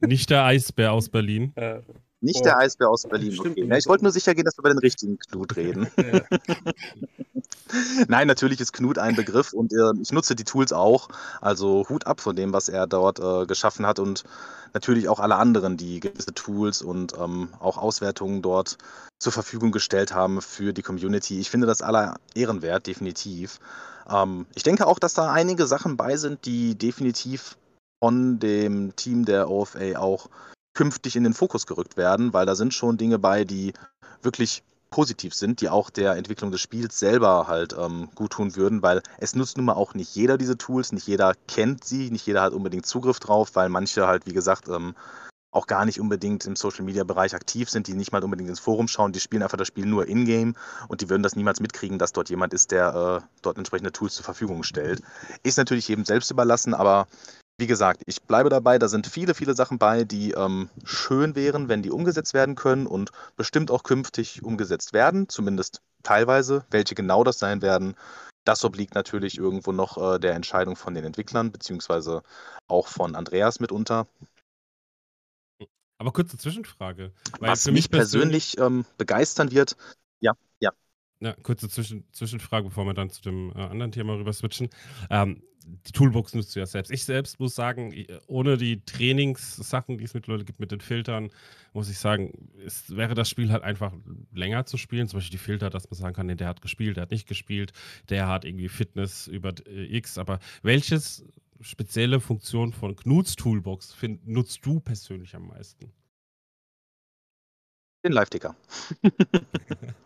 S2: Nicht der Eisbär aus Berlin.
S3: Nicht oh. der Eisbär aus Berlin. Okay. Ja, ich wollte nur sicher gehen, dass wir über den richtigen Knut reden. *laughs* Ja. *laughs* Nein, natürlich ist Knut ein Begriff und äh, ich nutze die Tools auch. Also Hut ab von dem, was er dort äh, geschaffen hat und natürlich auch alle anderen, die gewisse Tools und ähm, auch Auswertungen dort zur Verfügung gestellt haben für die Community. Ich finde das aller ehrenwert, definitiv. Ähm, ich denke auch, dass da einige Sachen bei sind, die definitiv von dem Team der OFA auch künftig in den Fokus gerückt werden, weil da sind schon Dinge bei, die wirklich positiv sind, die auch der Entwicklung des Spiels selber halt ähm, gut tun würden, weil es nutzt nun mal auch nicht jeder diese Tools, nicht jeder kennt sie, nicht jeder hat unbedingt Zugriff drauf, weil manche halt, wie gesagt, ähm, auch gar nicht unbedingt im Social Media Bereich aktiv sind, die nicht mal unbedingt ins Forum schauen, die spielen einfach das Spiel nur in-game und die würden das niemals mitkriegen, dass dort jemand ist, der äh, dort entsprechende Tools zur Verfügung stellt. Ist natürlich jedem selbst überlassen, aber wie gesagt, ich bleibe dabei, da sind viele, viele Sachen bei, die ähm, schön wären, wenn die umgesetzt werden können und bestimmt auch künftig umgesetzt werden, zumindest teilweise. Welche genau das sein werden, das obliegt natürlich irgendwo noch äh, der Entscheidung von den Entwicklern, beziehungsweise auch von Andreas mitunter.
S2: Aber kurze Zwischenfrage.
S3: Was mich persönlich ähm, begeistern wird, ja, ja.
S2: Ja, kurze Zwischen Zwischenfrage, bevor wir dann zu dem äh, anderen Thema rüber switchen. Ähm, die Toolbox nutzt du ja selbst. Ich selbst muss sagen, ohne die Trainingssachen, die es mittlerweile gibt mit den Filtern, muss ich sagen, es wäre das Spiel halt einfach länger zu spielen. Zum Beispiel die Filter, dass man sagen kann, nee, der hat gespielt, der hat nicht gespielt, der hat irgendwie Fitness über äh, X. Aber welches spezielle Funktion von Knuts Toolbox find, nutzt du persönlich am meisten?
S3: Den Live-Ticker. *laughs*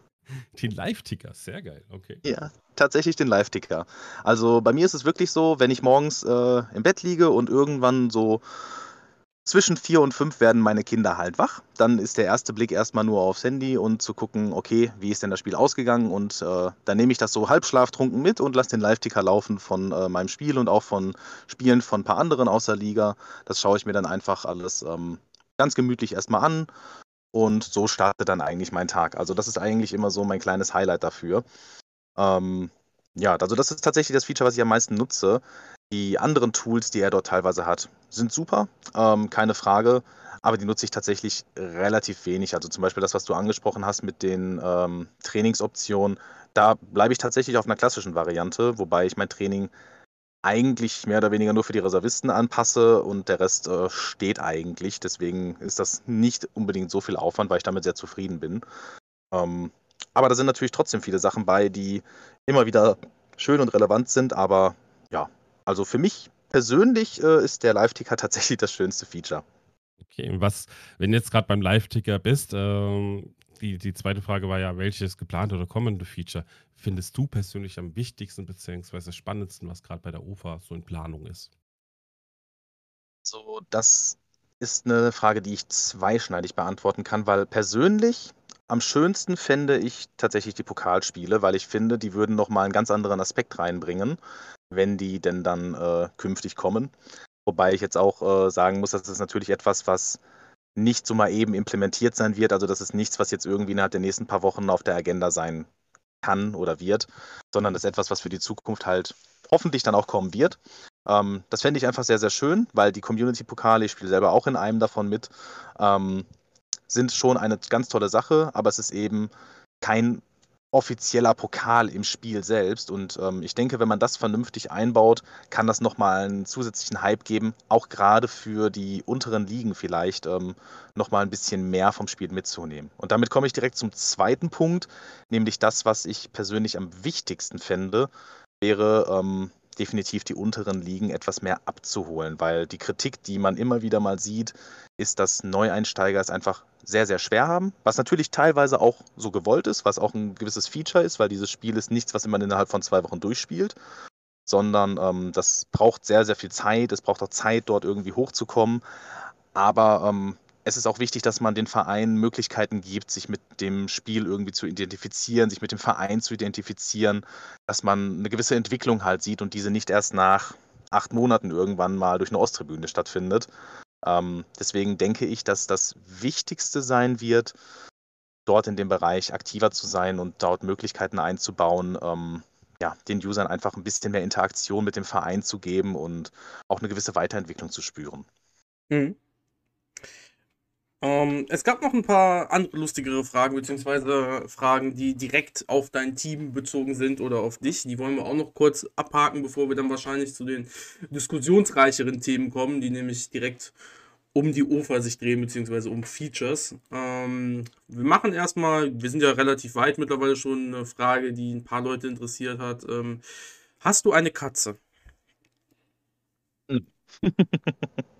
S2: Den Live-Ticker, sehr geil, okay.
S3: Ja, tatsächlich den Live-Ticker. Also bei mir ist es wirklich so, wenn ich morgens äh, im Bett liege und irgendwann so zwischen vier und fünf werden meine Kinder halt wach, dann ist der erste Blick erstmal nur aufs Handy und zu gucken, okay, wie ist denn das Spiel ausgegangen und äh, dann nehme ich das so halbschlaftrunken mit und lasse den Live-Ticker laufen von äh, meinem Spiel und auch von Spielen von ein paar anderen außer Liga. Das schaue ich mir dann einfach alles ähm, ganz gemütlich erstmal an und so startet dann eigentlich mein Tag. Also das ist eigentlich immer so mein kleines Highlight dafür. Ähm, ja, also das ist tatsächlich das Feature, was ich am meisten nutze. Die anderen Tools, die er dort teilweise hat, sind super, ähm, keine Frage, aber die nutze ich tatsächlich relativ wenig. Also zum Beispiel das, was du angesprochen hast mit den ähm, Trainingsoptionen, da bleibe ich tatsächlich auf einer klassischen Variante, wobei ich mein Training eigentlich mehr oder weniger nur für die Reservisten anpasse und der Rest äh, steht eigentlich. Deswegen ist das nicht unbedingt so viel Aufwand, weil ich damit sehr zufrieden bin. Ähm, aber da sind natürlich trotzdem viele Sachen bei, die immer wieder schön und relevant sind. Aber ja, also für mich persönlich äh, ist der Live-Ticker *laughs* tatsächlich das schönste Feature.
S2: Okay, was, wenn du jetzt gerade beim Live-Ticker bist, ähm, die, die zweite Frage war ja, welches geplante oder kommende Feature findest du persönlich am wichtigsten bzw. spannendsten, was gerade bei der UFA so in Planung ist?
S3: So, das ist eine Frage, die ich zweischneidig beantworten kann, weil persönlich am schönsten fände ich tatsächlich die Pokalspiele, weil ich finde, die würden nochmal einen ganz anderen Aspekt reinbringen, wenn die denn dann äh, künftig kommen. Wobei ich jetzt auch äh, sagen muss, das ist natürlich etwas, was nicht so mal eben implementiert sein wird. Also das ist nichts, was jetzt irgendwie innerhalb der nächsten paar Wochen auf der Agenda sein kann oder wird, sondern das ist etwas, was für die Zukunft halt hoffentlich dann auch kommen wird. Ähm, das fände ich einfach sehr, sehr schön, weil die Community-Pokale, ich spiele selber auch in einem davon mit, ähm, sind schon eine ganz tolle Sache, aber es ist eben kein offizieller Pokal im Spiel selbst. Und ähm, ich denke, wenn man das vernünftig einbaut, kann das nochmal einen zusätzlichen Hype geben, auch gerade für die unteren Ligen vielleicht ähm, nochmal ein bisschen mehr vom Spiel mitzunehmen. Und damit komme ich direkt zum zweiten Punkt, nämlich das, was ich persönlich am wichtigsten fände, wäre ähm, definitiv die unteren Ligen etwas mehr abzuholen, weil die Kritik, die man immer wieder mal sieht, ist, dass Neueinsteiger es einfach sehr, sehr schwer haben, was natürlich teilweise auch so gewollt ist, was auch ein gewisses Feature ist, weil dieses Spiel ist nichts, was man innerhalb von zwei Wochen durchspielt, sondern ähm, das braucht sehr, sehr viel Zeit, es braucht auch Zeit, dort irgendwie hochzukommen, aber ähm, es ist auch wichtig, dass man den Vereinen Möglichkeiten gibt, sich mit dem Spiel irgendwie zu identifizieren, sich mit dem Verein zu identifizieren, dass man eine gewisse Entwicklung halt sieht und diese nicht erst nach acht Monaten irgendwann mal durch eine Osttribüne stattfindet. Ähm, deswegen denke ich, dass das Wichtigste sein wird, dort in dem Bereich aktiver zu sein und dort Möglichkeiten einzubauen, ähm, ja, den Usern einfach ein bisschen mehr Interaktion mit dem Verein zu geben und auch eine gewisse Weiterentwicklung zu spüren.
S1: Mhm. Ähm, es gab noch ein paar andere lustigere Fragen, beziehungsweise Fragen, die direkt auf dein Team bezogen sind oder auf dich. Die wollen wir auch noch kurz abhaken, bevor wir dann wahrscheinlich zu den diskussionsreicheren Themen kommen, die nämlich direkt um die UFA sich drehen, beziehungsweise um Features. Ähm, wir machen erstmal, wir sind ja relativ weit mittlerweile schon, eine Frage, die ein paar Leute interessiert hat. Ähm, hast du eine Katze? *laughs*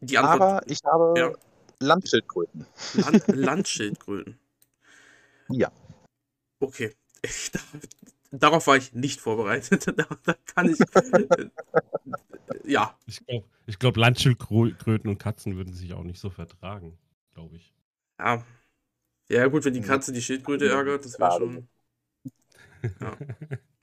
S3: Die Antwort, Aber ich habe ja. Landschildkröten.
S1: Land, Landschildkröten. *laughs*
S3: ja.
S1: Okay. Ich, *laughs* darauf war ich nicht vorbereitet. *laughs* da, da kann ich. ja.
S2: Ich glaube, ich glaub, Landschildkröten und Katzen würden sich auch nicht so vertragen, glaube ich.
S1: Ja. Ja, gut, wenn die Katze die Schildkröte ärgert, das wäre schon. Ja.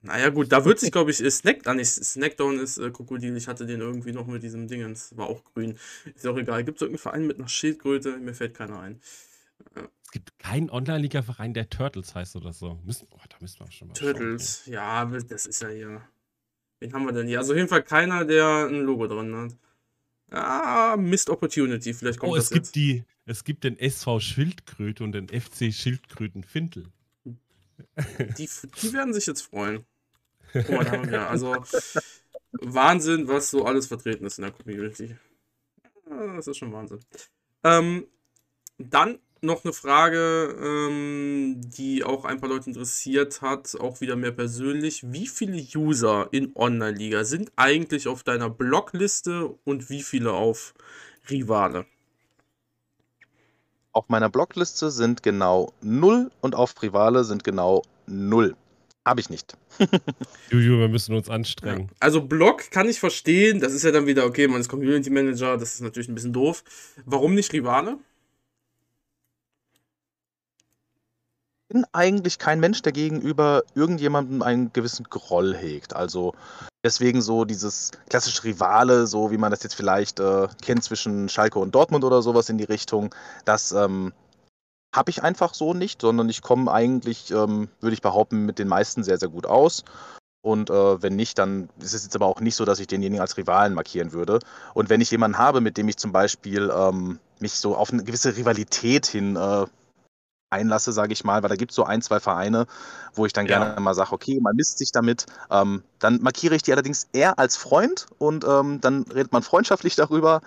S1: Naja, gut, da wird sich, glaube ich, Snack, ah, nicht, Snackdown ist äh, Krokodil. Ich hatte den irgendwie noch mit diesem Dingens. War auch grün. Ist auch egal. Gibt es irgendeinen Verein mit einer Schildkröte? Mir fällt keiner ein.
S2: Ja. Es gibt keinen Online-Liga-Verein, der Turtles heißt oder so. Müssen, oh, da müssen wir schon mal
S1: Turtles, schauen, ja, das ist ja hier. Wen haben wir denn hier? Also auf jeden Fall keiner, der ein Logo drin hat. Ja, Missed Opportunity. Vielleicht kommt
S2: Oh,
S1: das
S2: es gibt
S1: jetzt.
S2: die, es gibt den SV Schildkröte und den FC Schildkrötenfintel.
S1: Die, die werden sich jetzt freuen. Guck mal, da haben wir. Also, Wahnsinn, was so alles vertreten ist in der Community. Das ist schon Wahnsinn. Ähm, dann noch eine Frage, ähm, die auch ein paar Leute interessiert hat, auch wieder mehr persönlich. Wie viele User in Online-Liga sind eigentlich auf deiner Blockliste und wie viele auf Rivale?
S3: Auf meiner Blockliste sind genau 0 und auf Privale sind genau 0. Habe ich nicht. *laughs*
S2: Juju, wir müssen uns
S1: Ja.
S2: anstrengen.
S1: Also Blog kann ich verstehen, das ist ja dann wieder, okay, man ist Community Manager, das ist natürlich ein bisschen doof. Warum nicht Rivale?
S3: Ich bin eigentlich kein Mensch, der gegenüber irgendjemandem einen gewissen Groll hegt. Also deswegen so dieses klassische Rivale, so wie man das jetzt vielleicht äh, kennt zwischen Schalke und Dortmund oder sowas in die Richtung, das ähm, habe ich einfach so nicht, sondern ich komme eigentlich, ähm, würde ich behaupten, mit den meisten sehr, sehr gut aus. Und äh, wenn nicht, dann ist es jetzt aber auch nicht so, dass ich denjenigen als Rivalen markieren würde. Und wenn ich jemanden habe, mit dem ich zum Beispiel ähm, mich so auf eine gewisse Rivalität hin äh, einlasse, sage ich mal, weil da gibt es so ein, zwei Vereine, wo ich dann
S1: Ja.
S3: gerne mal sage, okay, man misst sich damit. Ähm, dann markiere ich die allerdings eher als Freund und ähm, dann redet man freundschaftlich darüber,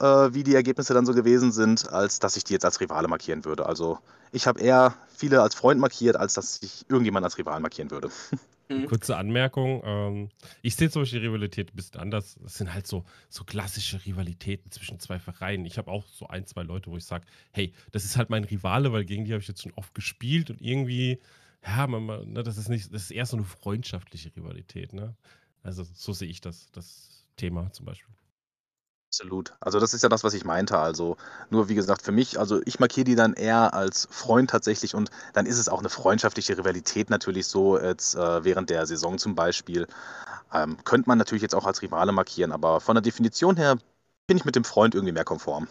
S3: wie die Ergebnisse dann so gewesen sind, als dass ich die jetzt als Rivale markieren würde. Also ich habe eher viele als Freund markiert, als dass ich irgendjemanden als Rivalen markieren würde. *laughs*
S1: Mhm.
S2: Kurze Anmerkung. Ähm, ich sehe zum Beispiel die Rivalität ein bisschen anders. Es sind halt so, so klassische Rivalitäten zwischen zwei Vereinen. Ich habe auch so ein, zwei Leute, wo ich sage, hey, das ist halt mein Rivale, weil gegen die habe ich jetzt schon oft gespielt und irgendwie, ja, man, man, ne, das ist nicht, das ist eher so eine freundschaftliche Rivalität, ne? Also so sehe ich das, das Thema zum Beispiel.
S3: Absolut. Also das ist ja das, was ich meinte. Also nur wie gesagt, für mich, also ich markiere die dann eher als Freund tatsächlich und dann ist es auch eine freundschaftliche Rivalität natürlich so jetzt äh, während der Saison zum Beispiel. Ähm, könnte man natürlich jetzt auch als Rivale markieren, aber von der Definition her bin ich mit dem Freund irgendwie mehr konform.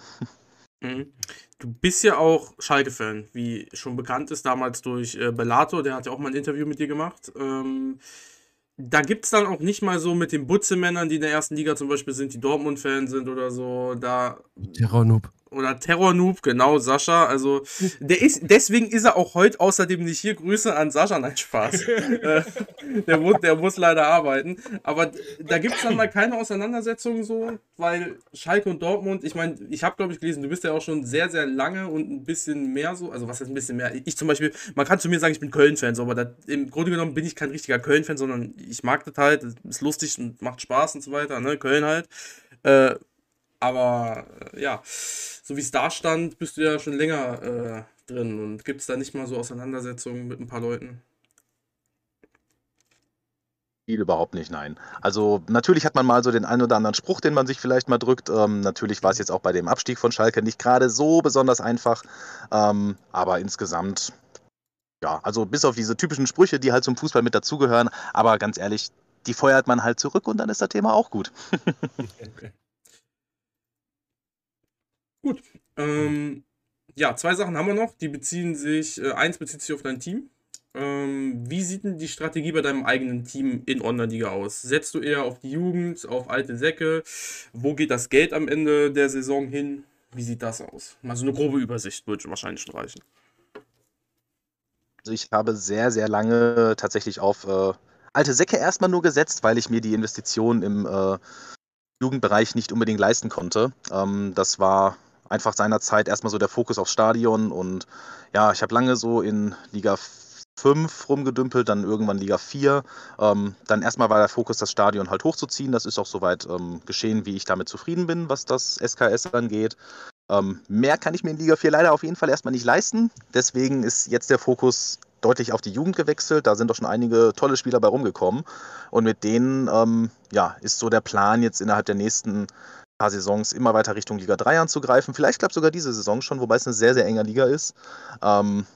S1: Mhm. Du bist ja auch Schalke-Fan, wie schon bekannt ist, damals durch äh, Bellato, der hat ja auch mal ein Interview mit dir gemacht. Ähm, da gibt es dann auch nicht mal so mit den Butze-Männern, die in der ersten Liga zum Beispiel sind, die Dortmund-Fan sind oder so, da
S2: Terror-Noob.
S1: Oder Terror-Noob, genau, Sascha. Also, der ist, deswegen ist er auch heute außerdem nicht hier. Grüße an Sascha, nein, Spaß. *laughs* Äh, der, muss, der muss leider arbeiten. Aber da gibt es dann mal keine Auseinandersetzung so, weil Schalke und Dortmund, ich meine, ich habe, glaube ich, gelesen, du bist ja auch schon sehr, sehr lange und ein bisschen mehr so, also was heißt ein bisschen mehr? Ich zum Beispiel, man kann zu mir sagen, ich bin Köln-Fan, so, aber das, im Grunde genommen bin ich kein richtiger Köln-Fan, sondern ich mag das halt, es ist lustig und macht Spaß und so weiter, ne, Köln halt. Äh, aber äh, ja, so wie es da stand, bist du ja schon länger äh, drin und gibt es da nicht mal so Auseinandersetzungen mit ein paar Leuten?
S3: Viel überhaupt nicht, nein. Also natürlich hat man mal so den einen oder anderen Spruch, den man sich vielleicht mal drückt. Ähm, natürlich war es jetzt auch bei dem Abstieg von Schalke nicht gerade so besonders einfach. Ähm, aber insgesamt, ja, also bis auf diese typischen Sprüche, die halt zum Fußball mit dazugehören. Aber ganz ehrlich, die feuert man halt zurück und dann ist das Thema auch gut. *laughs* *laughs*
S1: Gut. Ähm, ja, zwei Sachen haben wir noch. Die beziehen sich, äh, eins bezieht sich auf dein Team. Ähm, wie sieht denn die Strategie bei deinem eigenen Team in Online-Liga aus? Setzt du eher auf die Jugend, auf alte Säcke? Wo geht das Geld am Ende der Saison hin? Wie sieht das aus? Mal so eine grobe Übersicht würde wahrscheinlich schon reichen.
S3: Also ich habe sehr, sehr lange tatsächlich auf äh, alte Säcke erstmal nur gesetzt, weil ich mir die Investition im äh, Jugendbereich nicht unbedingt leisten konnte. Ähm, das war einfach seinerzeit erstmal so der Fokus aufs Stadion und ja, ich habe lange so in Liga 5 rumgedümpelt, dann irgendwann Liga 4. Ähm, dann erstmal war der Fokus, das Stadion halt hochzuziehen. Das ist auch soweit ähm, geschehen, wie ich damit zufrieden bin, was das SKS angeht. Ähm, mehr kann ich mir in Liga 4 leider auf jeden Fall erstmal nicht leisten. Deswegen ist jetzt der Fokus deutlich auf die Jugend gewechselt. Da sind doch schon einige tolle Spieler bei rumgekommen. Und mit denen ähm, ja, ist so der Plan, jetzt innerhalb der nächsten paar Saisons immer weiter Richtung Liga 3 anzugreifen. Vielleicht klappt sogar diese Saison schon, wobei es eine sehr, sehr enge Liga ist. Ähm,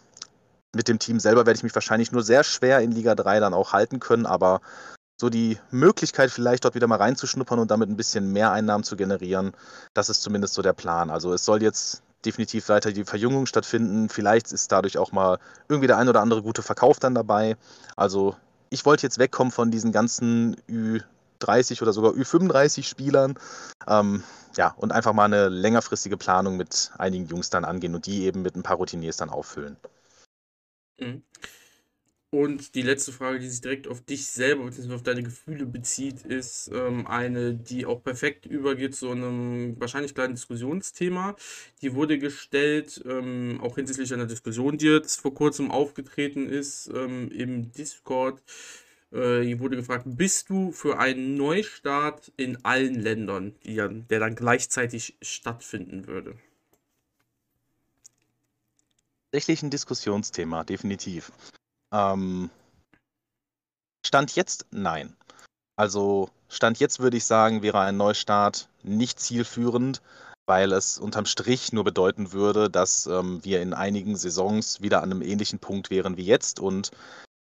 S3: mit dem Team selber werde ich mich wahrscheinlich nur sehr schwer in Liga 3 dann auch halten können, aber so die Möglichkeit, vielleicht dort wieder mal reinzuschnuppern und damit ein bisschen mehr Einnahmen zu generieren, das ist zumindest so der Plan. Also es soll jetzt definitiv weiter die Verjüngung stattfinden. Vielleicht ist dadurch auch mal irgendwie der ein oder andere gute Verkauf dann dabei. Also ich wollte jetzt wegkommen von diesen ganzen Ü30 oder sogar Ü35 Spielern. Ähm, ja, und einfach mal eine längerfristige Planung mit einigen Jungs dann angehen und die eben mit ein paar Routiniers dann auffüllen.
S1: Mhm. Und die letzte Frage, die sich direkt auf dich selber bzw. auf deine Gefühle bezieht, ist ähm, eine, die auch perfekt übergeht zu einem wahrscheinlich kleinen Diskussionsthema. Die wurde gestellt, ähm, auch hinsichtlich einer Diskussion, die jetzt vor kurzem aufgetreten ist ähm, im Discord. Äh, hier wurde gefragt, bist du für einen Neustart in allen Ländern, die, der dann gleichzeitig stattfinden würde?
S3: Tatsächlich ein Diskussionsthema, definitiv. Ähm, Stand jetzt nein. Also Stand jetzt würde ich sagen, wäre ein Neustart nicht zielführend, weil es unterm Strich nur bedeuten würde, dass ähm, wir in einigen Saisons wieder an einem ähnlichen Punkt wären wie jetzt und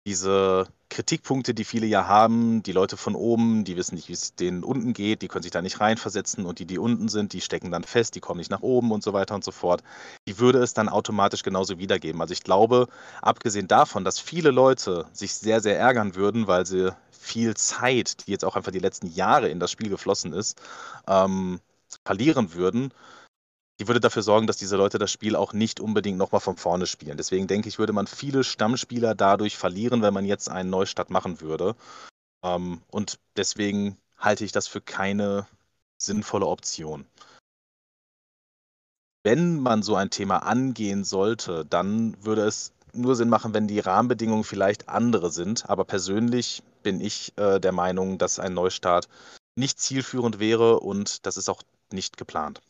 S3: diese Kritikpunkte, die viele ja haben, die Leute von oben, die wissen nicht, wie es denen unten geht, die können sich da nicht reinversetzen und die, die unten sind, die stecken dann fest, die kommen nicht nach oben und so weiter und so fort. Die würde es dann automatisch genauso wiedergeben. Also ich glaube, abgesehen davon, dass viele Leute sich sehr, sehr ärgern würden, weil sie viel Zeit, die jetzt auch einfach die letzten Jahre in das Spiel geflossen ist, ähm, verlieren würden, die würde dafür sorgen, dass diese Leute das Spiel auch nicht unbedingt nochmal von vorne spielen. Deswegen denke ich, würde man viele Stammspieler dadurch verlieren, wenn man jetzt einen Neustart machen würde. Ähm, und deswegen halte ich das für keine sinnvolle Option. Wenn man so ein Thema angehen sollte, dann würde es nur Sinn machen, wenn die Rahmenbedingungen vielleicht andere sind. Aber persönlich bin ich äh, der Meinung, dass ein Neustart nicht zielführend wäre und das ist auch nicht geplant.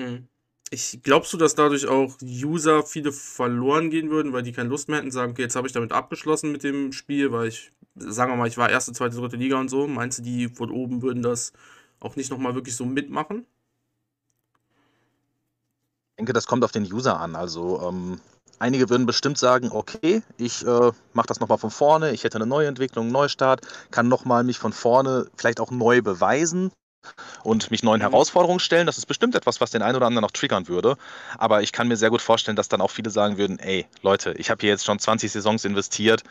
S1: Mhm. Ich glaubst du, dass dadurch auch User viele verloren gehen würden, weil die keine Lust mehr hätten, sagen, okay, jetzt habe ich damit abgeschlossen mit dem Spiel, weil ich, sagen wir mal, ich war erste, zweite, dritte Liga und so. Meinst du, die von oben würden das auch nicht nochmal wirklich so mitmachen?
S3: Ich denke, das kommt auf den User an. Also ähm, einige würden bestimmt sagen, okay, ich äh, mache das nochmal von vorne, ich hätte eine neue Entwicklung, einen Neustart, kann nochmal mich von vorne vielleicht auch neu beweisen und mich neuen mhm. Herausforderungen stellen. Das ist bestimmt etwas, was den einen oder anderen noch triggern würde. Aber ich kann mir sehr gut vorstellen, dass dann auch viele sagen würden, ey, Leute, ich habe hier jetzt schon 20 Saisons investiert.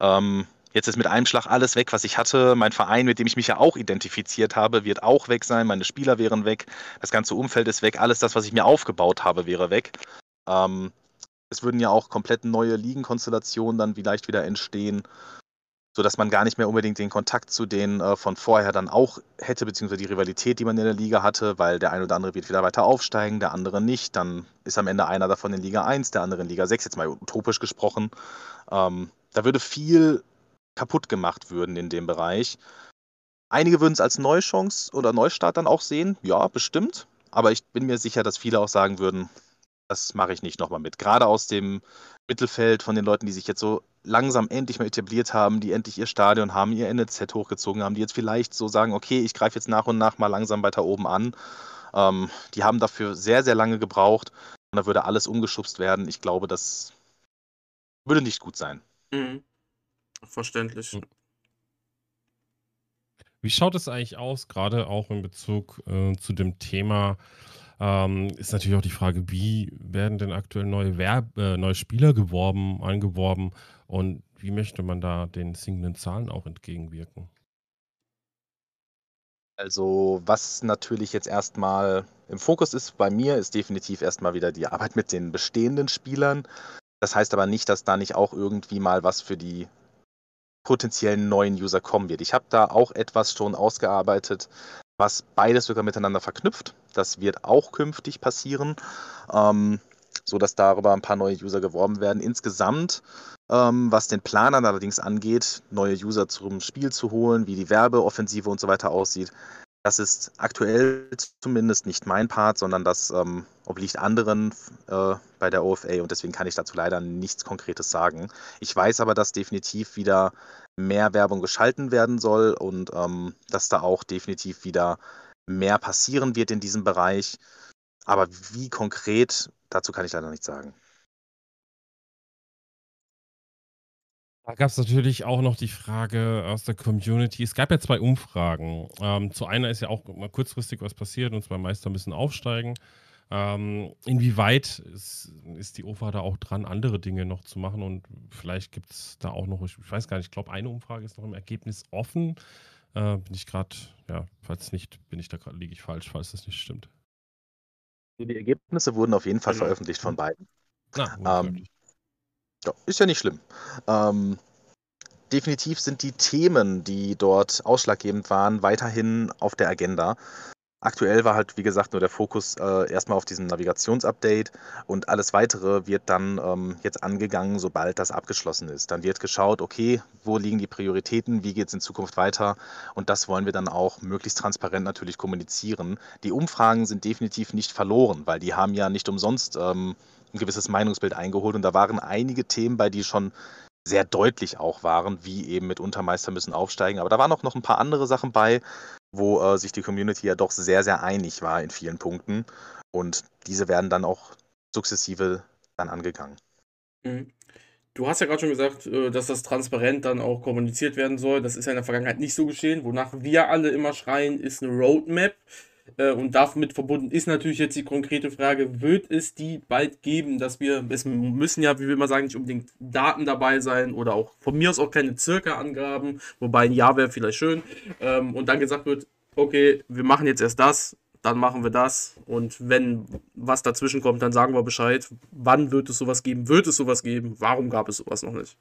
S3: Ähm, jetzt ist mit einem Schlag alles weg, was ich hatte. Mein Verein, mit dem ich mich ja auch identifiziert habe, wird auch weg sein. Meine Spieler wären weg. Das ganze Umfeld ist weg. Alles das, was ich mir aufgebaut habe, wäre weg. Ähm, es würden ja auch komplett neue Ligenkonstellationen dann vielleicht wieder entstehen sodass man gar nicht mehr unbedingt den Kontakt zu denen äh, von vorher dann auch hätte, beziehungsweise die Rivalität, die man in der Liga hatte, weil der ein oder andere wird wieder weiter aufsteigen, der andere nicht. Dann ist am Ende einer davon in Liga 1, der andere in Liga 6, jetzt mal utopisch gesprochen. Ähm, da würde viel kaputt gemacht würden in dem Bereich. Einige würden es als Neuchance oder Neustart dann auch sehen, ja, bestimmt. Aber ich bin mir sicher, dass viele auch sagen würden, das mache ich nicht nochmal mit. Gerade aus dem Mittelfeld von den Leuten, die sich jetzt so langsam endlich mal etabliert haben, die endlich ihr Stadion haben, ihr NZ hochgezogen haben, die jetzt vielleicht so sagen, okay, ich greife jetzt nach und nach mal langsam weiter oben an. Ähm, die haben dafür sehr, sehr lange gebraucht und da würde alles umgeschubst werden. Ich glaube, das würde nicht gut sein.
S1: Mhm. Verständlich. Hm.
S2: Wie schaut es eigentlich aus, gerade auch in Bezug äh, zu dem Thema ähm, ist natürlich auch die Frage, wie werden denn aktuell neue, Werb äh, neue Spieler geworben, angeworben und wie möchte man da den sinkenden Zahlen auch entgegenwirken?
S3: Also, was natürlich jetzt erstmal im Fokus ist bei mir, ist definitiv erstmal wieder die Arbeit mit den bestehenden Spielern. Das heißt aber nicht, dass da nicht auch irgendwie mal was für die potenziellen neuen User kommen wird. Ich habe da auch etwas schon ausgearbeitet, was beides sogar miteinander verknüpft. Das wird auch künftig passieren, ähm, sodass darüber ein paar neue User geworben werden. Insgesamt, ähm, was den Planern allerdings angeht, neue User zum Spiel zu holen, wie die Werbeoffensive und so weiter aussieht, das ist aktuell zumindest nicht mein Part, sondern das ähm, obliegt anderen äh, bei der OFA und deswegen kann ich dazu leider nichts Konkretes sagen. Ich weiß aber, dass definitiv wieder mehr Werbung geschalten werden soll und ähm, dass da auch definitiv wieder mehr passieren wird in diesem Bereich. Aber wie konkret, dazu kann ich leider nichts sagen.
S2: Da gab es natürlich auch noch die Frage aus der Community. Es gab ja zwei Umfragen. Ähm, zu einer ist ja auch mal kurzfristig was passiert und zwar Meister müssen aufsteigen. Ähm, inwieweit ist, ist, die OFA da auch dran, andere Dinge noch zu machen? Und vielleicht gibt es da auch noch, ich weiß gar nicht, ich glaube, eine Umfrage ist noch im Ergebnis offen. Äh, bin ich gerade, ja, falls nicht, bin ich da gerade, liege ich falsch, falls das nicht stimmt.
S3: Die Ergebnisse wurden auf jeden Fall genau. veröffentlicht von beiden.
S2: Ah, ähm,
S3: ja, ist ja nicht schlimm. Ähm, definitiv sind die Themen, die dort ausschlaggebend waren, weiterhin auf der Agenda. Aktuell war halt, wie gesagt, nur der Fokus äh, erstmal auf diesem Navigationsupdate und alles weitere wird dann ähm, jetzt angegangen, sobald das abgeschlossen ist. Dann wird geschaut, okay, wo liegen die Prioritäten, wie geht es in Zukunft weiter und das wollen wir dann auch möglichst transparent natürlich kommunizieren. Die Umfragen sind definitiv nicht verloren, weil die haben ja nicht umsonst ähm, ein gewisses Meinungsbild eingeholt und da waren einige Themen bei, die schon sehr deutlich auch waren, wie eben mit Untermeister müssen aufsteigen. Aber da waren auch noch ein paar andere Sachen bei, wo äh, sich die Community ja doch sehr, sehr einig war in vielen Punkten. Und diese werden dann auch sukzessive dann angegangen.
S1: Mhm. Du hast ja gerade schon gesagt, äh, dass das transparent dann auch kommuniziert werden soll. Das ist ja in der Vergangenheit nicht so geschehen. Wonach wir alle immer schreien, ist eine Roadmap. Äh, und damit verbunden ist natürlich jetzt die konkrete Frage, wird es die bald geben, dass wir, es müssen ja, wie wir immer sagen, nicht unbedingt Daten dabei sein oder auch von mir aus auch keine Circa-Angaben, wobei ein Jahr wäre vielleicht schön. Ähm, und dann gesagt wird, okay, wir machen jetzt erst das, dann machen wir das. Und wenn was dazwischen kommt, dann sagen wir Bescheid. Wann wird es sowas geben? Wird es sowas geben? Warum gab es sowas noch nicht?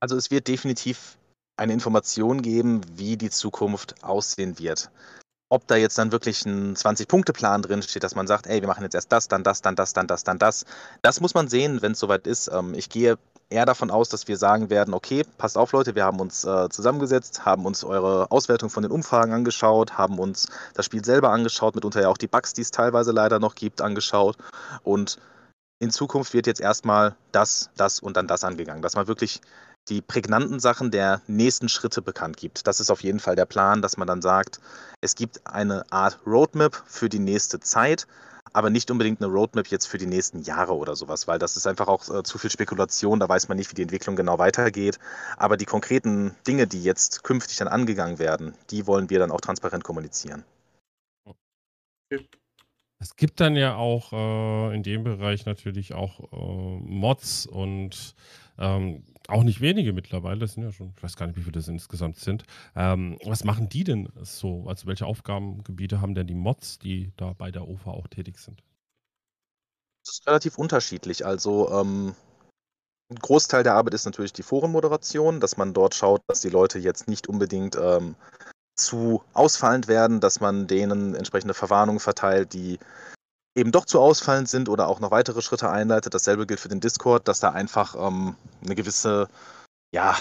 S3: Also es wird definitiv eine Information geben, wie die Zukunft aussehen wird. Ob da jetzt dann wirklich ein 20-Punkte-Plan drin steht, dass man sagt, ey, wir machen jetzt erst das, dann das, dann das, dann das, dann das. Das muss man sehen, wenn es soweit ist. Ähm, ich gehe eher davon aus, dass wir sagen werden, okay, passt auf Leute, wir haben uns äh, zusammengesetzt, haben uns eure Auswertung von den Umfragen angeschaut, haben uns das Spiel selber angeschaut, mitunter ja auch die Bugs, die es teilweise leider noch gibt, angeschaut. Und in Zukunft wird jetzt erstmal das, das und dann das angegangen, dass man wirklich die prägnanten Sachen der nächsten Schritte bekannt gibt. Das ist auf jeden Fall der Plan, dass man dann sagt, es gibt eine Art Roadmap für die nächste Zeit, aber nicht unbedingt eine Roadmap jetzt für die nächsten Jahre oder sowas, weil das ist einfach auch äh, zu viel Spekulation, da weiß man nicht, wie die Entwicklung genau weitergeht. Aber die konkreten Dinge, die jetzt künftig dann angegangen werden, die wollen wir dann auch transparent kommunizieren.
S2: Es gibt dann ja auch äh, in dem Bereich natürlich auch äh, Mods und ähm, auch nicht wenige mittlerweile, das sind ja schon, ich weiß gar nicht, wie viele das insgesamt sind. Ähm, was machen die denn so? Also welche Aufgabengebiete haben denn die Mods, die da bei der OFA auch tätig sind?
S3: Das ist relativ unterschiedlich. Also ähm, ein Großteil der Arbeit ist natürlich die Forenmoderation, dass man dort schaut, dass die Leute jetzt nicht unbedingt ähm, zu ausfallend werden, dass man denen entsprechende Verwarnungen verteilt, die eben doch zu ausfallend sind oder auch noch weitere Schritte einleitet. Dasselbe gilt für den Discord, dass da einfach ähm, eine gewisse, ja,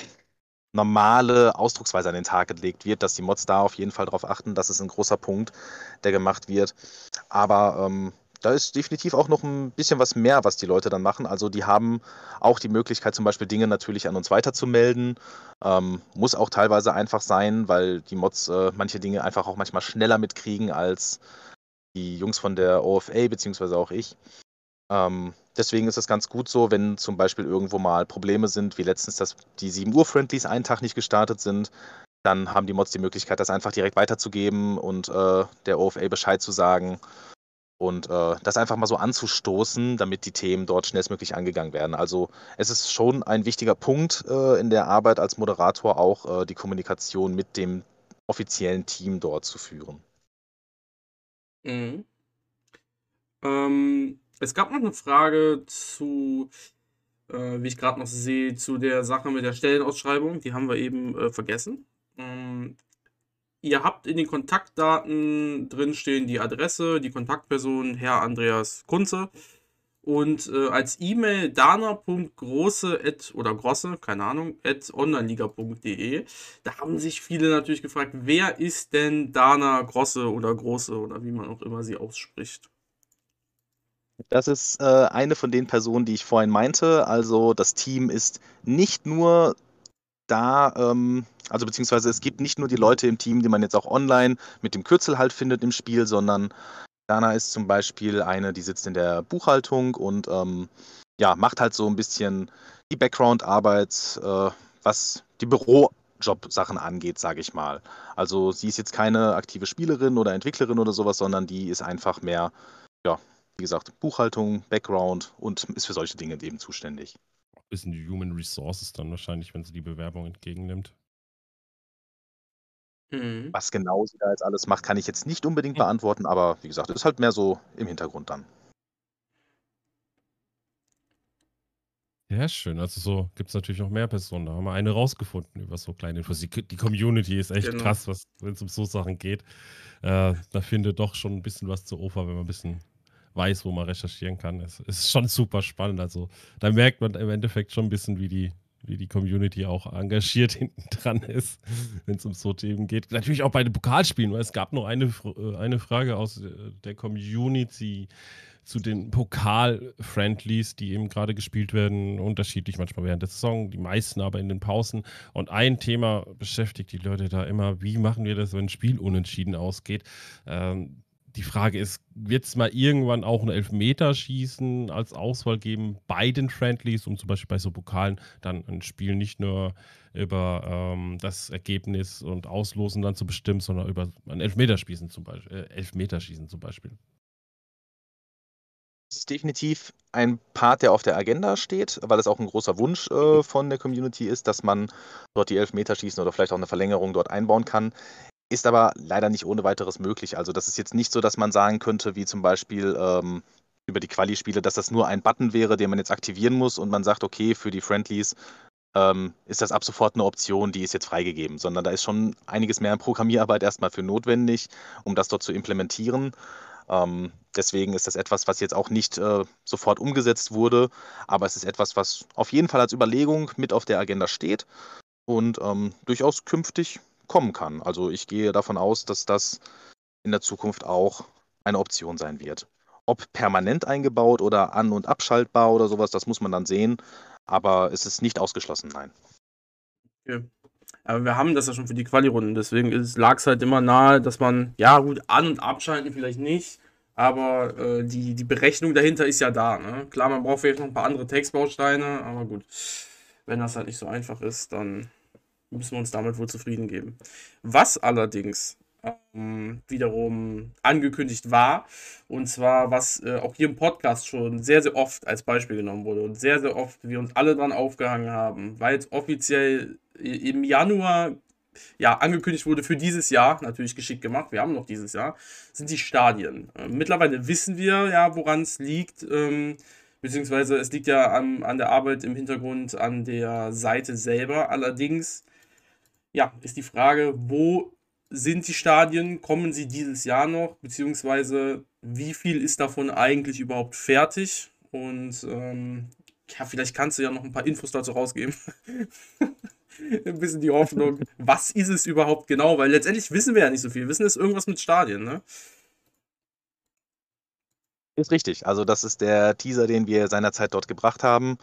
S3: normale Ausdrucksweise an den Tag gelegt wird, dass die Mods da auf jeden Fall darauf achten. Das ist ein großer Punkt, der gemacht wird. Aber ähm, da ist definitiv auch noch ein bisschen was mehr, was die Leute dann machen. Also die haben auch die Möglichkeit, zum Beispiel Dinge natürlich an uns weiterzumelden. Ähm, muss auch teilweise einfach sein, weil die Mods äh, manche Dinge einfach auch manchmal schneller mitkriegen als die Jungs von der OFA, beziehungsweise auch ich. Ähm, deswegen ist es ganz gut so, wenn zum Beispiel irgendwo mal Probleme sind, wie letztens, dass die 7 Uhr Friendlies einen Tag nicht gestartet sind, dann haben die Mods die Möglichkeit, das einfach direkt weiterzugeben und äh, der OFA Bescheid zu sagen und äh, das einfach mal so anzustoßen, damit die Themen dort schnellstmöglich angegangen werden. Also es ist schon ein wichtiger Punkt äh, in der Arbeit als Moderator auch äh, die Kommunikation mit dem offiziellen Team dort zu führen.
S1: Mhm. Ähm, es gab noch eine Frage zu, äh, wie ich gerade noch sehe, zu der Sache mit der Stellenausschreibung. Die haben wir eben äh, vergessen. Ähm, ihr habt in den Kontaktdaten drinstehen die Adresse, die Kontaktperson, Herr Andreas Kunze. Und äh, als E-Mail dana.große oder grosse, keine Ahnung, at onlineliga.de. Da haben sich viele natürlich gefragt, wer ist denn Dana Grosse oder Große oder wie man auch immer sie ausspricht.
S3: Das ist äh, eine von den Personen, die ich vorhin meinte. Also das Team ist nicht nur da, ähm, also beziehungsweise es gibt nicht nur die Leute im Team, die man jetzt auch online mit dem Kürzel halt findet im Spiel, sondern Dana ist zum Beispiel eine, die sitzt in der Buchhaltung und ähm, ja, macht halt so ein bisschen die Background-Arbeit, äh, was die Bürojob-Sachen angeht, sage ich mal. Also sie ist jetzt keine aktive Spielerin oder Entwicklerin oder sowas, sondern die ist einfach mehr, ja, wie gesagt, Buchhaltung, Background und ist für solche Dinge eben zuständig.
S2: Bisschen Human Resources dann wahrscheinlich, wenn sie die Bewerbung entgegennimmt.
S3: Mhm. Was genau sie da jetzt alles macht, kann ich jetzt nicht unbedingt beantworten, aber wie gesagt, ist halt mehr so im Hintergrund dann.
S2: Ja, schön. Also so gibt es natürlich noch mehr Personen. Da haben wir eine rausgefunden über so kleine Infos. Die, die Community ist echt Genau. krass, wenn es um so Sachen geht. Äh, da findet doch schon ein bisschen was zu OFA, wenn man ein bisschen weiß, wo man recherchieren kann. Es ist schon super spannend. Also da merkt man im Endeffekt schon ein bisschen, wie die, wie die Community auch engagiert *laughs* hinten dran ist, wenn es um so Themen geht. Natürlich auch bei den Pokalspielen, weil es gab noch eine, äh, eine Frage aus äh, der Community zu den Pokal-Friendlies, die eben gerade gespielt werden, unterschiedlich manchmal während der Saison, die meisten aber in den Pausen. Und ein Thema beschäftigt die Leute da immer, wie machen wir das, wenn ein Spiel unentschieden ausgeht? Ähm, die Frage ist, wird es mal irgendwann auch ein Elfmeterschießen als Auswahl geben bei den Friendlies, um zum Beispiel bei so Pokalen dann ein Spiel nicht nur über ähm, das Ergebnis und Auslosen dann zu bestimmen, sondern über ein Elfmeterschießen zum Beispiel. Äh, Elfmeterschießen zum Beispiel.
S3: Das ist definitiv ein Part, der auf der Agenda steht, weil es auch ein großer Wunsch äh, von der Community ist, dass man dort die Elfmeterschießen oder vielleicht auch eine Verlängerung dort einbauen kann. Ist aber leider nicht ohne weiteres möglich. Also das ist jetzt nicht so, dass man sagen könnte, wie zum Beispiel ähm, über die Quali-Spiele, dass das nur ein Button wäre, den man jetzt aktivieren muss und man sagt, okay, für die Friendlies ähm, ist das ab sofort eine Option, die ist jetzt freigegeben, sondern da ist schon einiges mehr Programmierarbeit erstmal für notwendig, um das dort zu implementieren. Ähm, deswegen ist das etwas, was jetzt auch nicht äh, sofort umgesetzt wurde, aber es ist etwas, was auf jeden Fall als Überlegung mit auf der Agenda steht und ähm, durchaus künftig kommen kann. Also ich gehe davon aus, dass das in der Zukunft auch eine Option sein wird. Ob permanent eingebaut oder an- und abschaltbar oder sowas, das muss man dann sehen. Aber es ist nicht ausgeschlossen, nein.
S1: Okay. Aber wir haben das ja schon für die Quali-Runden, deswegen lag es halt immer nahe, dass man, ja gut, an- und abschalten vielleicht nicht, aber äh, die, die Berechnung dahinter ist ja da. Ne? Klar, man braucht vielleicht noch ein paar andere Textbausteine, aber gut, wenn das halt nicht so einfach ist, dann müssen wir uns damit wohl zufrieden geben. Was allerdings ähm, wiederum angekündigt war, und zwar was äh, auch hier im Podcast schon sehr, sehr oft als Beispiel genommen wurde und sehr, sehr oft wir uns alle dran aufgehangen haben, weil es offiziell im Januar ja, angekündigt wurde für dieses Jahr, natürlich geschickt gemacht, wir haben noch dieses Jahr, sind die Stadien. Äh, mittlerweile wissen wir ja, woran es liegt. Ähm, beziehungsweise es liegt ja an, an der Arbeit im Hintergrund an der Seite selber. Allerdings ja, ist die Frage, wo sind die Stadien? Kommen sie dieses Jahr noch? Beziehungsweise wie viel ist davon eigentlich überhaupt fertig? Und ähm, ja, vielleicht kannst du ja noch ein paar Infos dazu rausgeben. *laughs* ein bisschen die Hoffnung, *laughs* was ist es überhaupt genau? Weil letztendlich wissen wir ja nicht so viel. Wir wissen es irgendwas mit Stadien, ne?
S3: Ist richtig. Also das ist der Teaser, den wir seinerzeit dort gebracht haben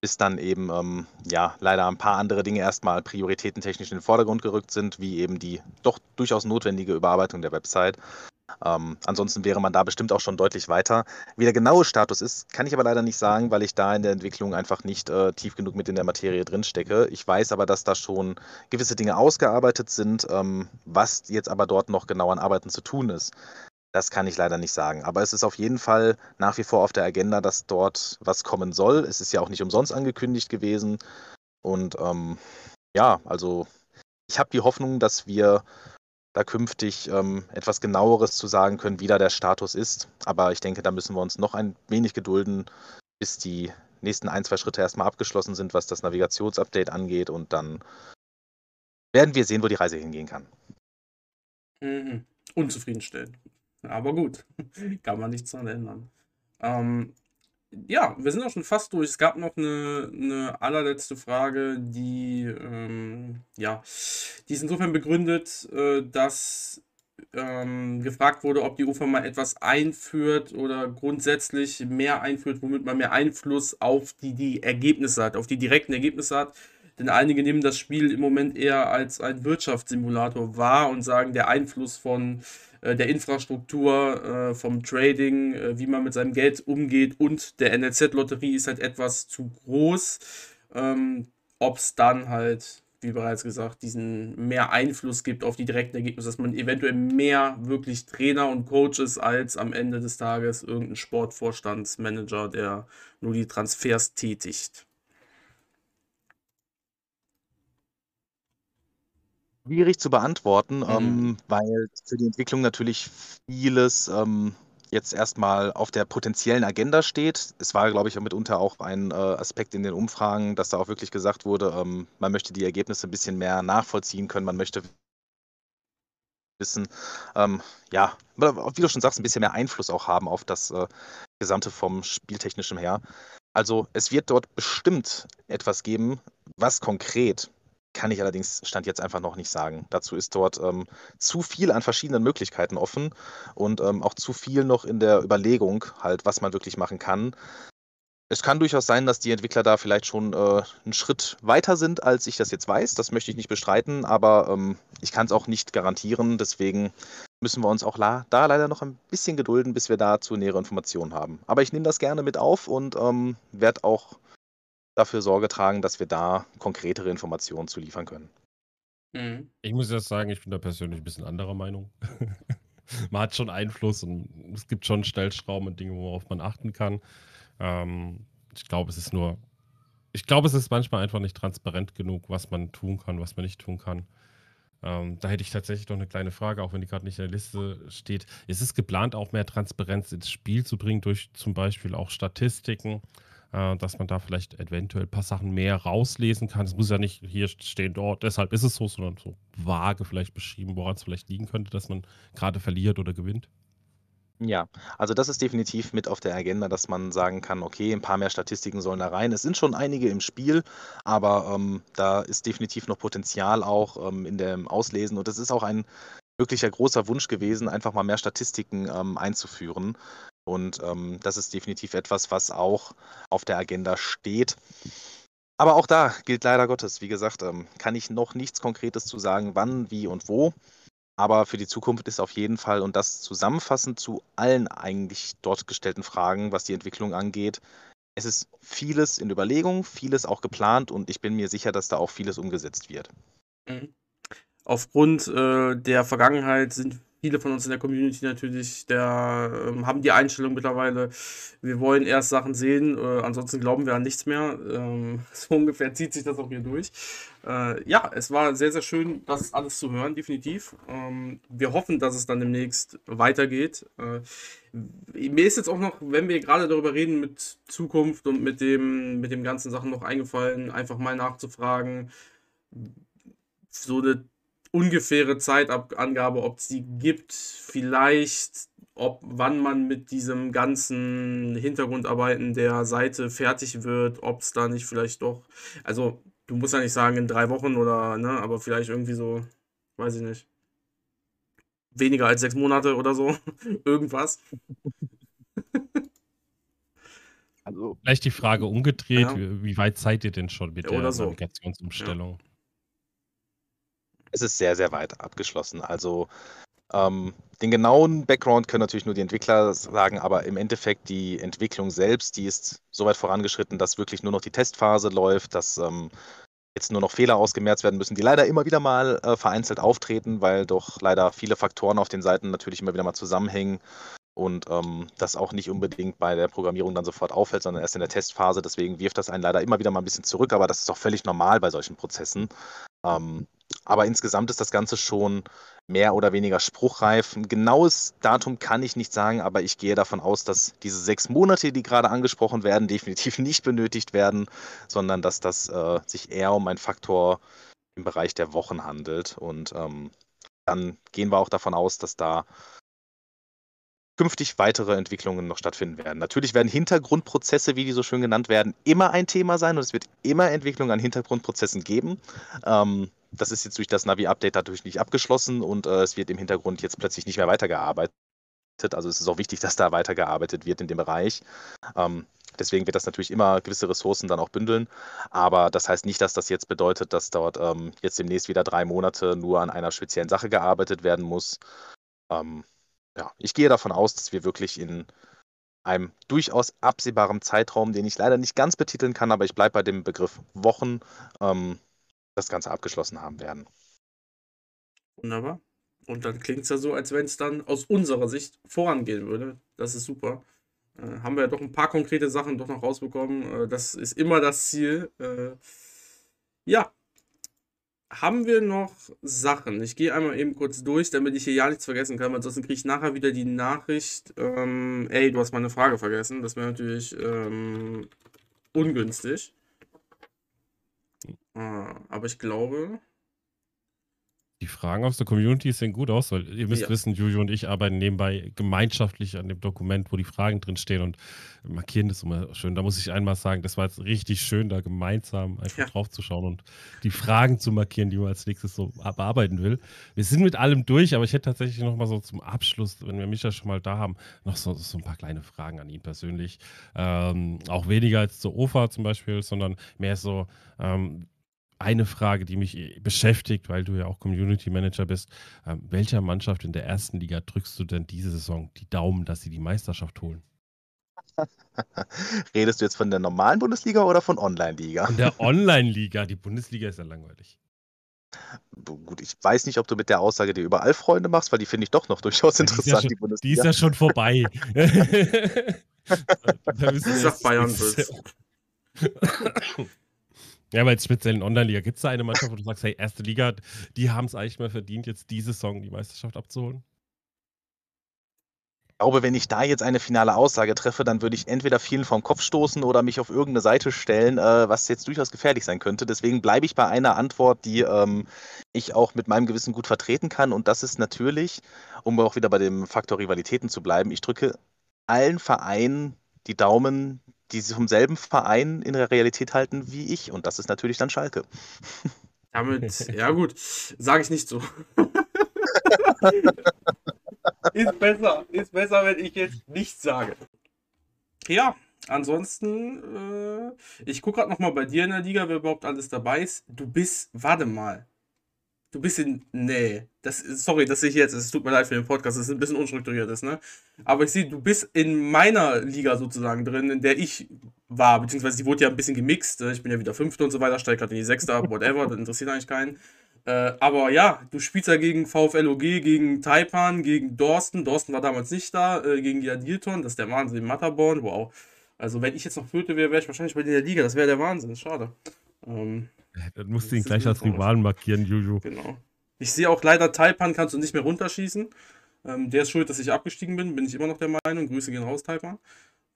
S3: bis dann eben ähm, ja leider ein paar andere Dinge erstmal prioritätentechnisch in den Vordergrund gerückt sind, wie eben die doch durchaus notwendige Überarbeitung der Website. Ähm, ansonsten wäre man da bestimmt auch schon deutlich weiter. Wie der genaue Status ist, kann ich aber leider nicht sagen, weil ich da in der Entwicklung einfach nicht äh, tief genug mit in der Materie drinstecke. Ich weiß aber, dass da schon gewisse Dinge ausgearbeitet sind, ähm, was jetzt aber dort noch genau an Arbeiten zu tun ist. Das kann ich leider nicht sagen. Aber es ist auf jeden Fall nach wie vor auf der Agenda, dass dort was kommen soll. Es ist ja auch nicht umsonst angekündigt gewesen. Und ähm, ja, also ich habe die Hoffnung, dass wir da künftig ähm, etwas genaueres zu sagen können, wie da der Status ist. Aber ich denke, da müssen wir uns noch ein wenig gedulden, bis die nächsten ein, zwei Schritte erstmal abgeschlossen sind, was das Navigationsupdate angeht. Und dann werden wir sehen, wo die Reise hingehen kann.
S1: Mhm. Unzufriedenstellend. Aber gut, *laughs* kann man nichts daran ändern. Ähm, ja, wir sind auch schon fast durch. Es gab noch eine, eine allerletzte Frage, die, ähm, ja, die ist insofern begründet, äh, dass ähm, gefragt wurde, ob die UFA mal etwas einführt oder grundsätzlich mehr einführt, womit man mehr Einfluss auf die, die Ergebnisse hat, auf die direkten Ergebnisse hat. Denn einige nehmen das Spiel im Moment eher als ein Wirtschaftssimulator wahr und sagen, der Einfluss von äh, der Infrastruktur, äh, vom Trading, äh, wie man mit seinem Geld umgeht und der NLZ-Lotterie ist halt etwas zu groß. Ähm, Ob es dann halt, wie bereits gesagt, diesen mehr Einfluss gibt auf die direkten Ergebnisse, dass man eventuell mehr wirklich Trainer und Coach ist, als am Ende des Tages irgendein Sportvorstandsmanager, der nur die Transfers tätigt.
S3: Schwierig zu beantworten, mhm. ähm, weil für die Entwicklung natürlich vieles ähm, jetzt erstmal auf der potenziellen Agenda steht. Es war, glaube ich, mitunter auch ein äh, Aspekt in den Umfragen, dass da auch wirklich gesagt wurde, ähm, man möchte die Ergebnisse ein bisschen mehr nachvollziehen können, man möchte wissen, ähm, ja, wie du schon sagst, ein bisschen mehr Einfluss auch haben auf das äh, Gesamte vom Spieltechnischen her. Also es wird dort bestimmt etwas geben, was konkret kann ich allerdings Stand jetzt einfach noch nicht sagen. Dazu ist dort ähm, zu viel an verschiedenen Möglichkeiten offen und ähm, auch zu viel noch in der Überlegung, halt, was man wirklich machen kann. Es kann durchaus sein, dass die Entwickler da vielleicht schon äh, einen Schritt weiter sind, als ich das jetzt weiß. Das möchte ich nicht bestreiten, aber ähm, ich kann es auch nicht garantieren. Deswegen müssen wir uns auch da leider noch ein bisschen gedulden, bis wir dazu nähere Informationen haben. Aber ich nehme das gerne mit auf und ähm, werde auch dafür Sorge tragen, dass wir da konkretere Informationen zu liefern können.
S2: Mhm. Ich muss jetzt sagen, ich bin da persönlich ein bisschen anderer Meinung. *laughs* man hat schon Einfluss und es gibt schon Stellschrauben und Dinge, worauf man achten kann. Ähm, ich glaube, es ist nur, ich glaube, es ist manchmal einfach nicht transparent genug, was man tun kann, was man nicht tun kann. Ähm, da hätte ich tatsächlich noch eine kleine Frage, auch wenn die gerade nicht in der Liste steht. Ist es geplant, auch mehr Transparenz ins Spiel zu bringen, durch zum Beispiel auch Statistiken, äh, dass man da vielleicht eventuell ein paar Sachen mehr rauslesen kann? Es muss ja nicht hier stehen, dort, deshalb ist es so, sondern so vage vielleicht beschrieben, woran es vielleicht liegen könnte, dass man gerade verliert oder gewinnt.
S3: Ja, also das ist definitiv mit auf der Agenda, dass man sagen kann, okay, ein paar mehr Statistiken sollen da rein. Es sind schon einige im Spiel, aber ähm, da ist definitiv noch Potenzial auch ähm, in dem Auslesen. Und es ist auch ein wirklicher großer Wunsch gewesen, einfach mal mehr Statistiken ähm, einzuführen. Und ähm, das ist definitiv etwas, was auch auf der Agenda steht. Aber auch da gilt leider Gottes, wie gesagt, ähm, kann ich noch nichts Konkretes zu sagen, wann, wie und wo. Aber für die Zukunft ist auf jeden Fall, und das zusammenfassend zu allen eigentlich dort gestellten Fragen, was die Entwicklung angeht, es ist vieles in Überlegung, vieles auch geplant und ich bin mir sicher, dass da auch vieles umgesetzt wird.
S1: Mhm. Aufgrund äh, der Vergangenheit sind viele von uns in der Community natürlich, der ähm, haben die Einstellung mittlerweile, wir wollen erst Sachen sehen, äh, ansonsten glauben wir an nichts mehr. Ähm, *laughs* so ungefähr zieht sich das auch hier durch. Äh, ja, es war sehr, sehr schön, das alles zu hören, definitiv. Ähm, wir hoffen, dass es dann demnächst weitergeht. Äh, mir ist jetzt auch noch, wenn wir gerade darüber reden, mit Zukunft und mit dem, mit dem ganzen Sachen noch eingefallen, einfach mal nachzufragen, so eine ungefähre Zeitangabe, ob es die gibt, vielleicht, ob wann man mit diesem ganzen Hintergrundarbeiten der Seite fertig wird, ob es da nicht vielleicht doch, also du musst ja nicht sagen in drei Wochen oder, ne, aber vielleicht irgendwie so, weiß ich nicht, weniger als sechs Monate oder so, *laughs* irgendwas.
S2: Also, Vielleicht die Frage umgedreht, ja. wie weit seid ihr denn schon mit der so. Navigationsumstellung? Ja
S3: es ist sehr, sehr weit abgeschlossen. Also ähm, den genauen Background können natürlich nur die Entwickler sagen, aber im Endeffekt die Entwicklung selbst, die ist so weit vorangeschritten, dass wirklich nur noch die Testphase läuft, dass ähm, jetzt nur noch Fehler ausgemerzt werden müssen, die leider immer wieder mal äh, vereinzelt auftreten, weil doch leider viele Faktoren auf den Seiten natürlich immer wieder mal zusammenhängen und ähm, das auch nicht unbedingt bei der Programmierung dann sofort auffällt, sondern erst in der Testphase. Deswegen wirft das einen leider immer wieder mal ein bisschen zurück, aber das ist auch völlig normal bei solchen Prozessen. Ähm, aber insgesamt ist das Ganze schon mehr oder weniger spruchreif. Ein genaues Datum kann ich nicht sagen, aber ich gehe davon aus, dass diese sechs Monate, die gerade angesprochen werden, *laughs* definitiv nicht benötigt werden, sondern dass das äh, sich eher um einen Faktor im Bereich der Wochen handelt. Und ähm, dann gehen wir auch davon aus, dass da künftig weitere Entwicklungen noch stattfinden werden. Natürlich werden Hintergrundprozesse, wie die so schön genannt werden, immer ein Thema sein und es wird immer Entwicklungen an Hintergrundprozessen geben. Ähm, das ist jetzt durch das Navi-Update natürlich nicht abgeschlossen und äh, es wird im Hintergrund jetzt plötzlich nicht mehr weitergearbeitet. Also es ist auch wichtig, *laughs* dass da weitergearbeitet wird in dem Bereich. Ähm, deswegen wird das natürlich immer gewisse Ressourcen dann auch bündeln. Aber das heißt nicht, dass das jetzt bedeutet, dass dort ähm, jetzt demnächst wieder drei Monate nur an einer speziellen Sache gearbeitet werden muss. Ähm, ja, ich gehe davon aus, dass wir wirklich in einem durchaus absehbaren Zeitraum, den ich leider nicht ganz betiteln kann, aber ich bleibe bei dem Begriff Wochen, ähm, das Ganze abgeschlossen haben werden.
S1: Wunderbar. Und dann klingt es ja so, als wenn es dann aus unserer Sicht vorangehen würde. Das ist super. Äh, haben wir ja doch ein paar konkrete Sachen doch noch rausbekommen. Äh, das ist immer das Ziel. Äh, ja. haben wir noch Sachen? Ich gehe einmal eben kurz durch, damit ich hier ja nichts vergessen kann, ansonsten kriege ich nachher wieder die Nachricht, ähm, ey, du hast meine Frage vergessen. Das wäre natürlich ähm, ungünstig. Ah, aber ich glaube,
S2: die Fragen aus der Community sehen gut aus, weil ihr müsst
S1: Ja.
S2: wissen, Juju und ich arbeiten nebenbei gemeinschaftlich an dem Dokument, wo die Fragen drin stehen und markieren das immer schön. Da muss ich einmal sagen, das war jetzt richtig schön, da gemeinsam einfach
S1: Ja.
S2: drauf zu schauen und die Fragen zu markieren, die man als nächstes so bearbeiten will. Wir sind mit allem durch, aber ich hätte tatsächlich noch mal so zum Abschluss, wenn wir Micha schon mal da haben, noch so, so ein paar kleine Fragen an ihn persönlich. Ähm, auch weniger als zur OFA zum Beispiel, sondern mehr so, ähm, eine Frage, die mich äh, beschäftigt, weil du ja auch Community Manager bist. Ähm, welcher Mannschaft in der ersten Liga drückst du denn diese Saison die Daumen, dass sie die Meisterschaft holen? *laughs*
S3: Redest du jetzt von der normalen Bundesliga oder von Online-Liga?
S2: In der Online-Liga, die Bundesliga ist ja langweilig.
S3: Gut, ich weiß nicht, ob du mit der Aussage dir überall Freunde machst, weil die finde ich doch noch durchaus
S2: Die ist ja
S3: interessant,
S2: schon-
S3: die
S2: Die ist ja schon vorbei. *laughs* *laughs* Da müssen wir
S1: ich sag
S2: jetzt-
S1: Bayern.
S2: Ja, jetzt speziell in Online-Liga, gibt es da eine Mannschaft, wo du sagst, hey, erste Liga, die haben es eigentlich mal verdient, jetzt diese Saison die Meisterschaft abzuholen?
S3: Ich glaube, wenn ich da jetzt eine finale Aussage treffe, dann würde ich entweder vielen vom Kopf stoßen oder mich auf irgendeine Seite stellen, äh, was jetzt durchaus gefährlich sein könnte. Deswegen bleibe ich bei einer Antwort, die ähm, ich auch mit meinem Gewissen gut vertreten kann. Und das ist natürlich, um auch wieder bei dem Faktor Rivalitäten zu bleiben, ich drücke allen Vereinen die Daumen, die sich vom selben Verein in der Realität halten wie ich. Und das ist natürlich dann Schalke.
S1: Damit, *laughs* ja gut, sage ich nicht so. *laughs* ist besser, ist besser, wenn ich jetzt nichts sage. Ja, ansonsten, äh, ich gucke gerade nochmal bei dir in der Liga, wer überhaupt alles dabei ist. Du bist, warte mal. Du bist in, nee, das sorry, das sehe ich jetzt, es tut mir leid für den Podcast, das ist ein bisschen unstrukturiert ist, ne? Aber ich sehe, du bist in meiner Liga sozusagen drin, in der ich war, beziehungsweise die wurde ja ein bisschen gemixt. äh, Ich bin ja wieder Fünfte und so weiter, steige gerade in die Sechste ab, *laughs* whatever, das interessiert eigentlich keinen. Äh, aber ja, du spielst ja gegen VfLOG, gegen Taipan, gegen Dorsten. Dorsten war damals nicht da, äh, gegen Jadilton, das ist der Wahnsinn, Matterborn, wow. Also, wenn ich jetzt noch Vierte wäre, wäre ich wahrscheinlich bei dir in der Liga, das wäre der Wahnsinn, schade. Ähm,
S2: Dann musst du ihn gleich als. Rivalen markieren, Juju.
S1: Genau. Ich sehe auch leider, Taipan kannst du nicht mehr runterschießen. Ähm, der ist schuld, dass ich abgestiegen bin, bin ich immer noch der Meinung. Grüße gehen raus, Taipan.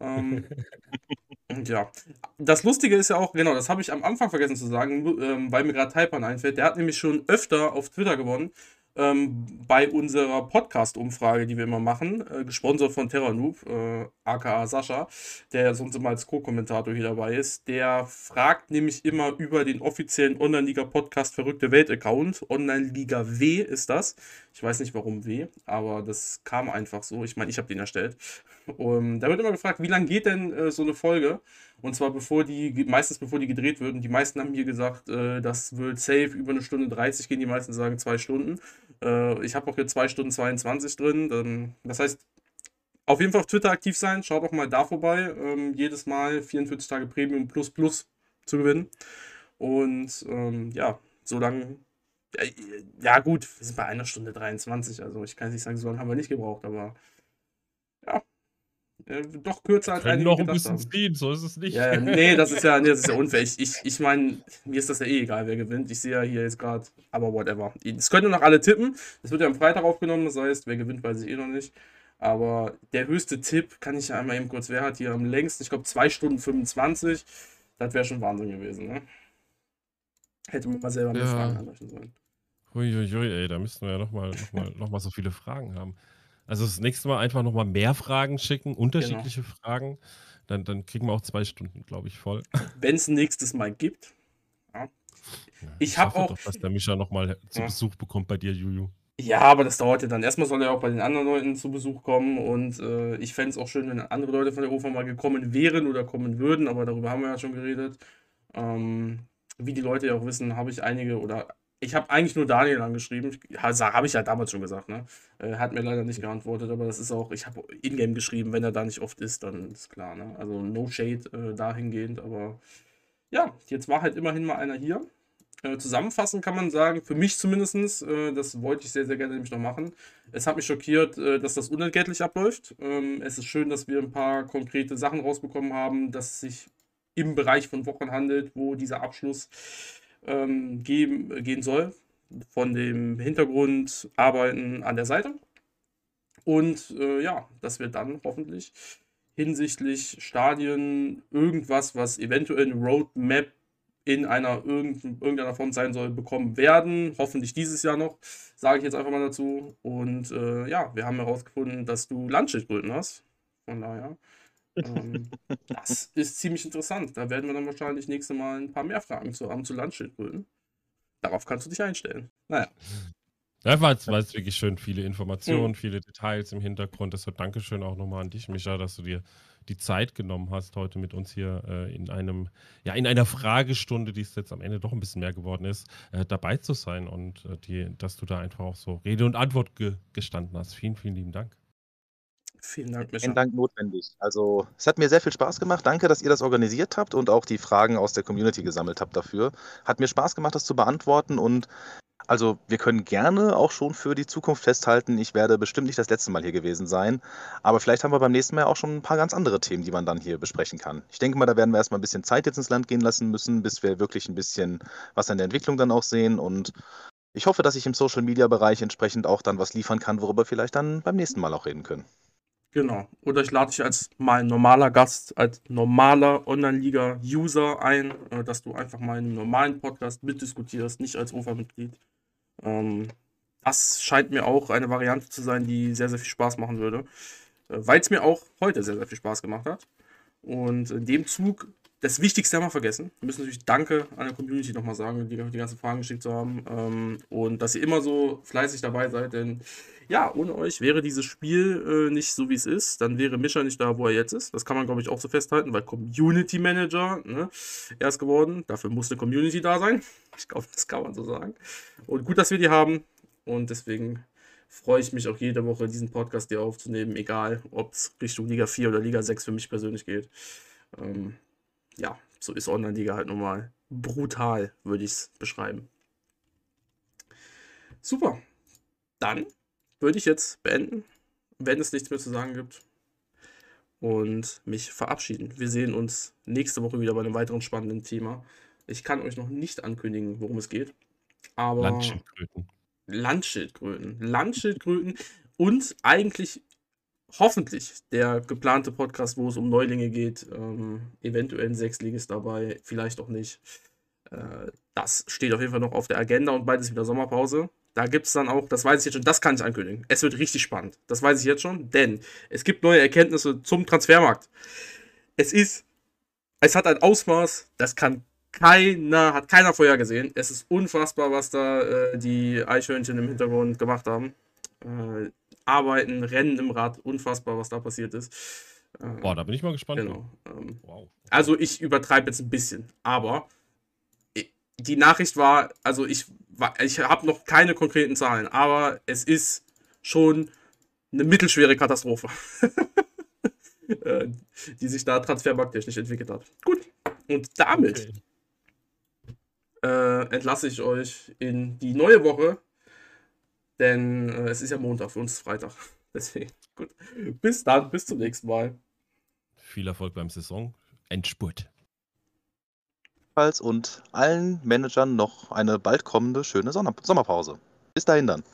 S1: Ähm, *laughs* ja. Das Lustige ist ja auch, genau, das habe ich am Anfang vergessen zu sagen, ähm, weil mir gerade Taipan einfällt. Der hat nämlich schon öfter auf Twitter gewonnen. Ähm, bei unserer Podcast-Umfrage, die wir immer machen, äh, gesponsert von Terra Noob, äh, aka Sascha, der sonst immer als Co-Kommentator hier dabei ist. Der fragt nämlich immer über den offiziellen Online-Liga-Podcast Verrückte Welt-Account. Online-Liga W ist das. Ich weiß nicht warum W, aber das kam einfach so. Ich meine, ich habe den erstellt. Und da wird immer gefragt, wie lange geht denn äh, so eine Folge? Und zwar bevor die, meistens bevor die gedreht wird. Und die meisten haben hier gesagt, äh, das wird safe über eine Stunde 30 gehen. Die meisten sagen zwei Stunden. Äh, ich habe auch hier zwei Stunden 22 drin. Dann, das heißt, auf jeden Fall auf Twitter aktiv sein. Schaut auch mal da vorbei. Ähm, jedes Mal 44 Tage Premium plus plus zu gewinnen. Und ähm, ja, so lange. Ja, ja, gut, wir sind bei einer Stunde 23. Also ich kann nicht sagen, so lange haben wir nicht gebraucht, aber ja. Äh, doch kürzer als einige
S2: noch ein bisschen ziehen, so ist es nicht.
S1: Ja, ja, nee, das ist ja, nee, das ist ja *laughs* unfair. Ich, ich, ich meine, mir ist das ja eh egal, wer gewinnt. Ich sehe ja hier jetzt gerade, aber whatever. Es können noch alle tippen. Das wird ja am Freitag aufgenommen, das heißt, wer gewinnt, weiß ich eh noch nicht. Aber der höchste Tipp kann ich ja einmal eben kurz, wer hat hier am längsten? Ich glaube 2 Stunden 25. Das wäre schon Wahnsinn gewesen, ne? Hätte man mal selber
S2: Ja.
S1: Fragen anrechnen sollen.
S2: Uiuiui, ey, da müssten wir ja nochmal noch mal, noch mal so viele Fragen haben. Also das nächste Mal einfach nochmal mehr Fragen schicken, unterschiedliche Fragen. Dann, dann kriegen wir auch zwei Stunden, glaube ich, voll.
S1: Wenn es nächstes Mal gibt. Ja. Ich hab
S2: hoffe
S1: auch-
S2: Doch, dass der Mischa nochmal zu
S1: Ja.
S2: Besuch bekommt bei dir, Juju.
S1: Ja, aber das dauert ja dann. Erstmal soll er auch bei den anderen Leuten zu Besuch kommen und äh, ich fände es auch schön, wenn andere Leute von der UFA mal gekommen wären oder kommen würden, aber darüber haben wir ja schon geredet. Ähm, wie die Leute ja auch wissen, habe ich einige oder ich habe eigentlich nur Daniel angeschrieben. Habe ich ja damals schon gesagt, ne? Äh, hat mir leider nicht geantwortet, aber das ist auch, ich habe in-game geschrieben, wenn er da nicht oft ist, dann ist klar, ne? Also no shade äh, dahingehend, aber ja, jetzt war halt immerhin mal einer hier. Äh, zusammenfassend kann man sagen, für mich zumindest, äh, das wollte ich sehr, sehr gerne nämlich noch machen. Es hat mich schockiert, äh, dass das unentgeltlich abläuft. Ähm, es ist schön, dass wir ein paar konkrete Sachen rausbekommen haben, dass es sich im Bereich von Wochen handelt, wo dieser Abschluss ähm, geben, gehen soll. Von dem Hintergrund Arbeiten an der Seite. Und äh, ja, dass wir dann hoffentlich hinsichtlich Stadien irgendwas, was eventuell eine Roadmap in einer irgendeiner Form sein soll, bekommen werden. Hoffentlich dieses Jahr noch, sage ich jetzt einfach mal dazu. Und äh, ja, wir haben herausgefunden, dass du Landschildkröten hast. Von daher, ähm, das ist ziemlich interessant. Da werden wir dann wahrscheinlich nächste Mal ein paar mehr Fragen zu haben zu Landschildkröten. Darauf kannst du dich einstellen. Naja.
S2: Ja, war jetzt, war jetzt wirklich schön viele Informationen, mhm. viele Details im Hintergrund. Deshalb Dankeschön auch nochmal an dich, Micha, dass du dir die Zeit genommen hast, heute mit uns hier äh, in einem, ja, in einer Fragestunde, die es jetzt am Ende doch ein bisschen mehr geworden ist, äh, dabei zu sein und äh, die, dass du da einfach auch so Rede und Antwort ge gestanden hast. Vielen, vielen lieben Dank.
S3: Vielen Dank, Micha. Vielen Dank notwendig. Also, es hat mir sehr viel Spaß gemacht. Danke, dass ihr das organisiert habt und auch die Fragen aus der Community gesammelt habt dafür. Hat mir Spaß gemacht, das zu beantworten und also wir können gerne auch schon für die Zukunft festhalten, ich werde bestimmt nicht das letzte Mal hier gewesen sein, aber vielleicht haben wir beim nächsten Mal auch schon ein paar ganz andere Themen, die man dann hier besprechen kann. Ich denke mal, da werden wir erstmal ein bisschen Zeit jetzt ins Land gehen lassen müssen, bis wir wirklich ein bisschen was an der Entwicklung dann auch sehen und ich hoffe, dass ich im Social-Media-Bereich entsprechend auch dann was liefern kann, worüber wir vielleicht dann beim nächsten Mal auch reden können.
S1: Genau. Oder ich lade dich als mal normaler Gast, als normaler Online-Liga-User ein, äh, dass du einfach mal in einem normalen Podcast mitdiskutierst, nicht als OFA-Mitglied. Ähm, das scheint mir auch eine Variante zu sein, die sehr, sehr viel Spaß machen würde. Äh, Weil es mir auch heute sehr, sehr viel Spaß gemacht hat. Und in dem Zug, das Wichtigste haben wir vergessen. Wir müssen natürlich Danke an der Community nochmal sagen, die, die ganzen Fragen geschickt zu haben. Ähm, und dass ihr immer so fleißig dabei seid, denn ja, ohne euch wäre dieses Spiel äh, nicht so, wie es ist. Dann wäre Mischa nicht da, wo er jetzt ist. Das kann man, glaube ich, auch so festhalten, weil Community Manager ne, er ist geworden. Dafür muss eine Community da sein. Ich glaube, das kann man so sagen. Und gut, dass wir die haben. Und deswegen freue ich mich auch jede Woche, diesen Podcast hier aufzunehmen, egal ob es Richtung Liga 4 oder Liga 6 für mich persönlich geht. Ähm, ja, so ist Online-Liga halt normal. Brutal, würde ich es beschreiben. Super. Dann würde ich jetzt beenden, wenn es nichts mehr zu sagen gibt. Und mich verabschieden. Wir sehen uns nächste Woche wieder bei einem weiteren spannenden Thema. Ich kann euch noch nicht ankündigen, worum es geht. Aber. Landschildkröten. Landschildkröten. Landschildkröten und eigentlich hoffentlich der geplante Podcast, wo es um Neulinge geht. Ähm, eventuell ein Sechsliges dabei, vielleicht auch nicht. Äh, das steht auf jeden Fall noch auf der Agenda und bald ist wieder Sommerpause. Da gibt es dann auch, das weiß ich jetzt schon, das kann ich ankündigen. Es wird richtig spannend. Das weiß ich jetzt schon, denn es gibt neue Erkenntnisse zum Transfermarkt. Es ist, es hat ein Ausmaß, das kann keiner, hat keiner vorher gesehen. Es ist unfassbar, was da äh, die Eichhörnchen im Hintergrund gemacht haben. Äh, arbeiten, rennen im Rad, unfassbar, was da passiert ist.
S2: Äh, Boah, da bin ich mal gespannt.
S1: Genau. Ähm, wow. Also ich übertreibe jetzt ein bisschen, aber die Nachricht war, also ich, ich habe noch keine konkreten Zahlen, aber es ist schon eine mittelschwere Katastrophe, *laughs* äh, die sich da transfermarkttechnisch entwickelt hat. Gut, und damit okay. äh, entlasse ich euch in die neue Woche, denn äh, es ist ja Montag, für uns ist Freitag. *laughs* Deswegen, gut. Bis dann, bis zum nächsten Mal.
S2: Viel Erfolg beim Saison. Endspurt
S3: und allen Managern noch eine bald kommende schöne Sommerpause. Bis dahin dann.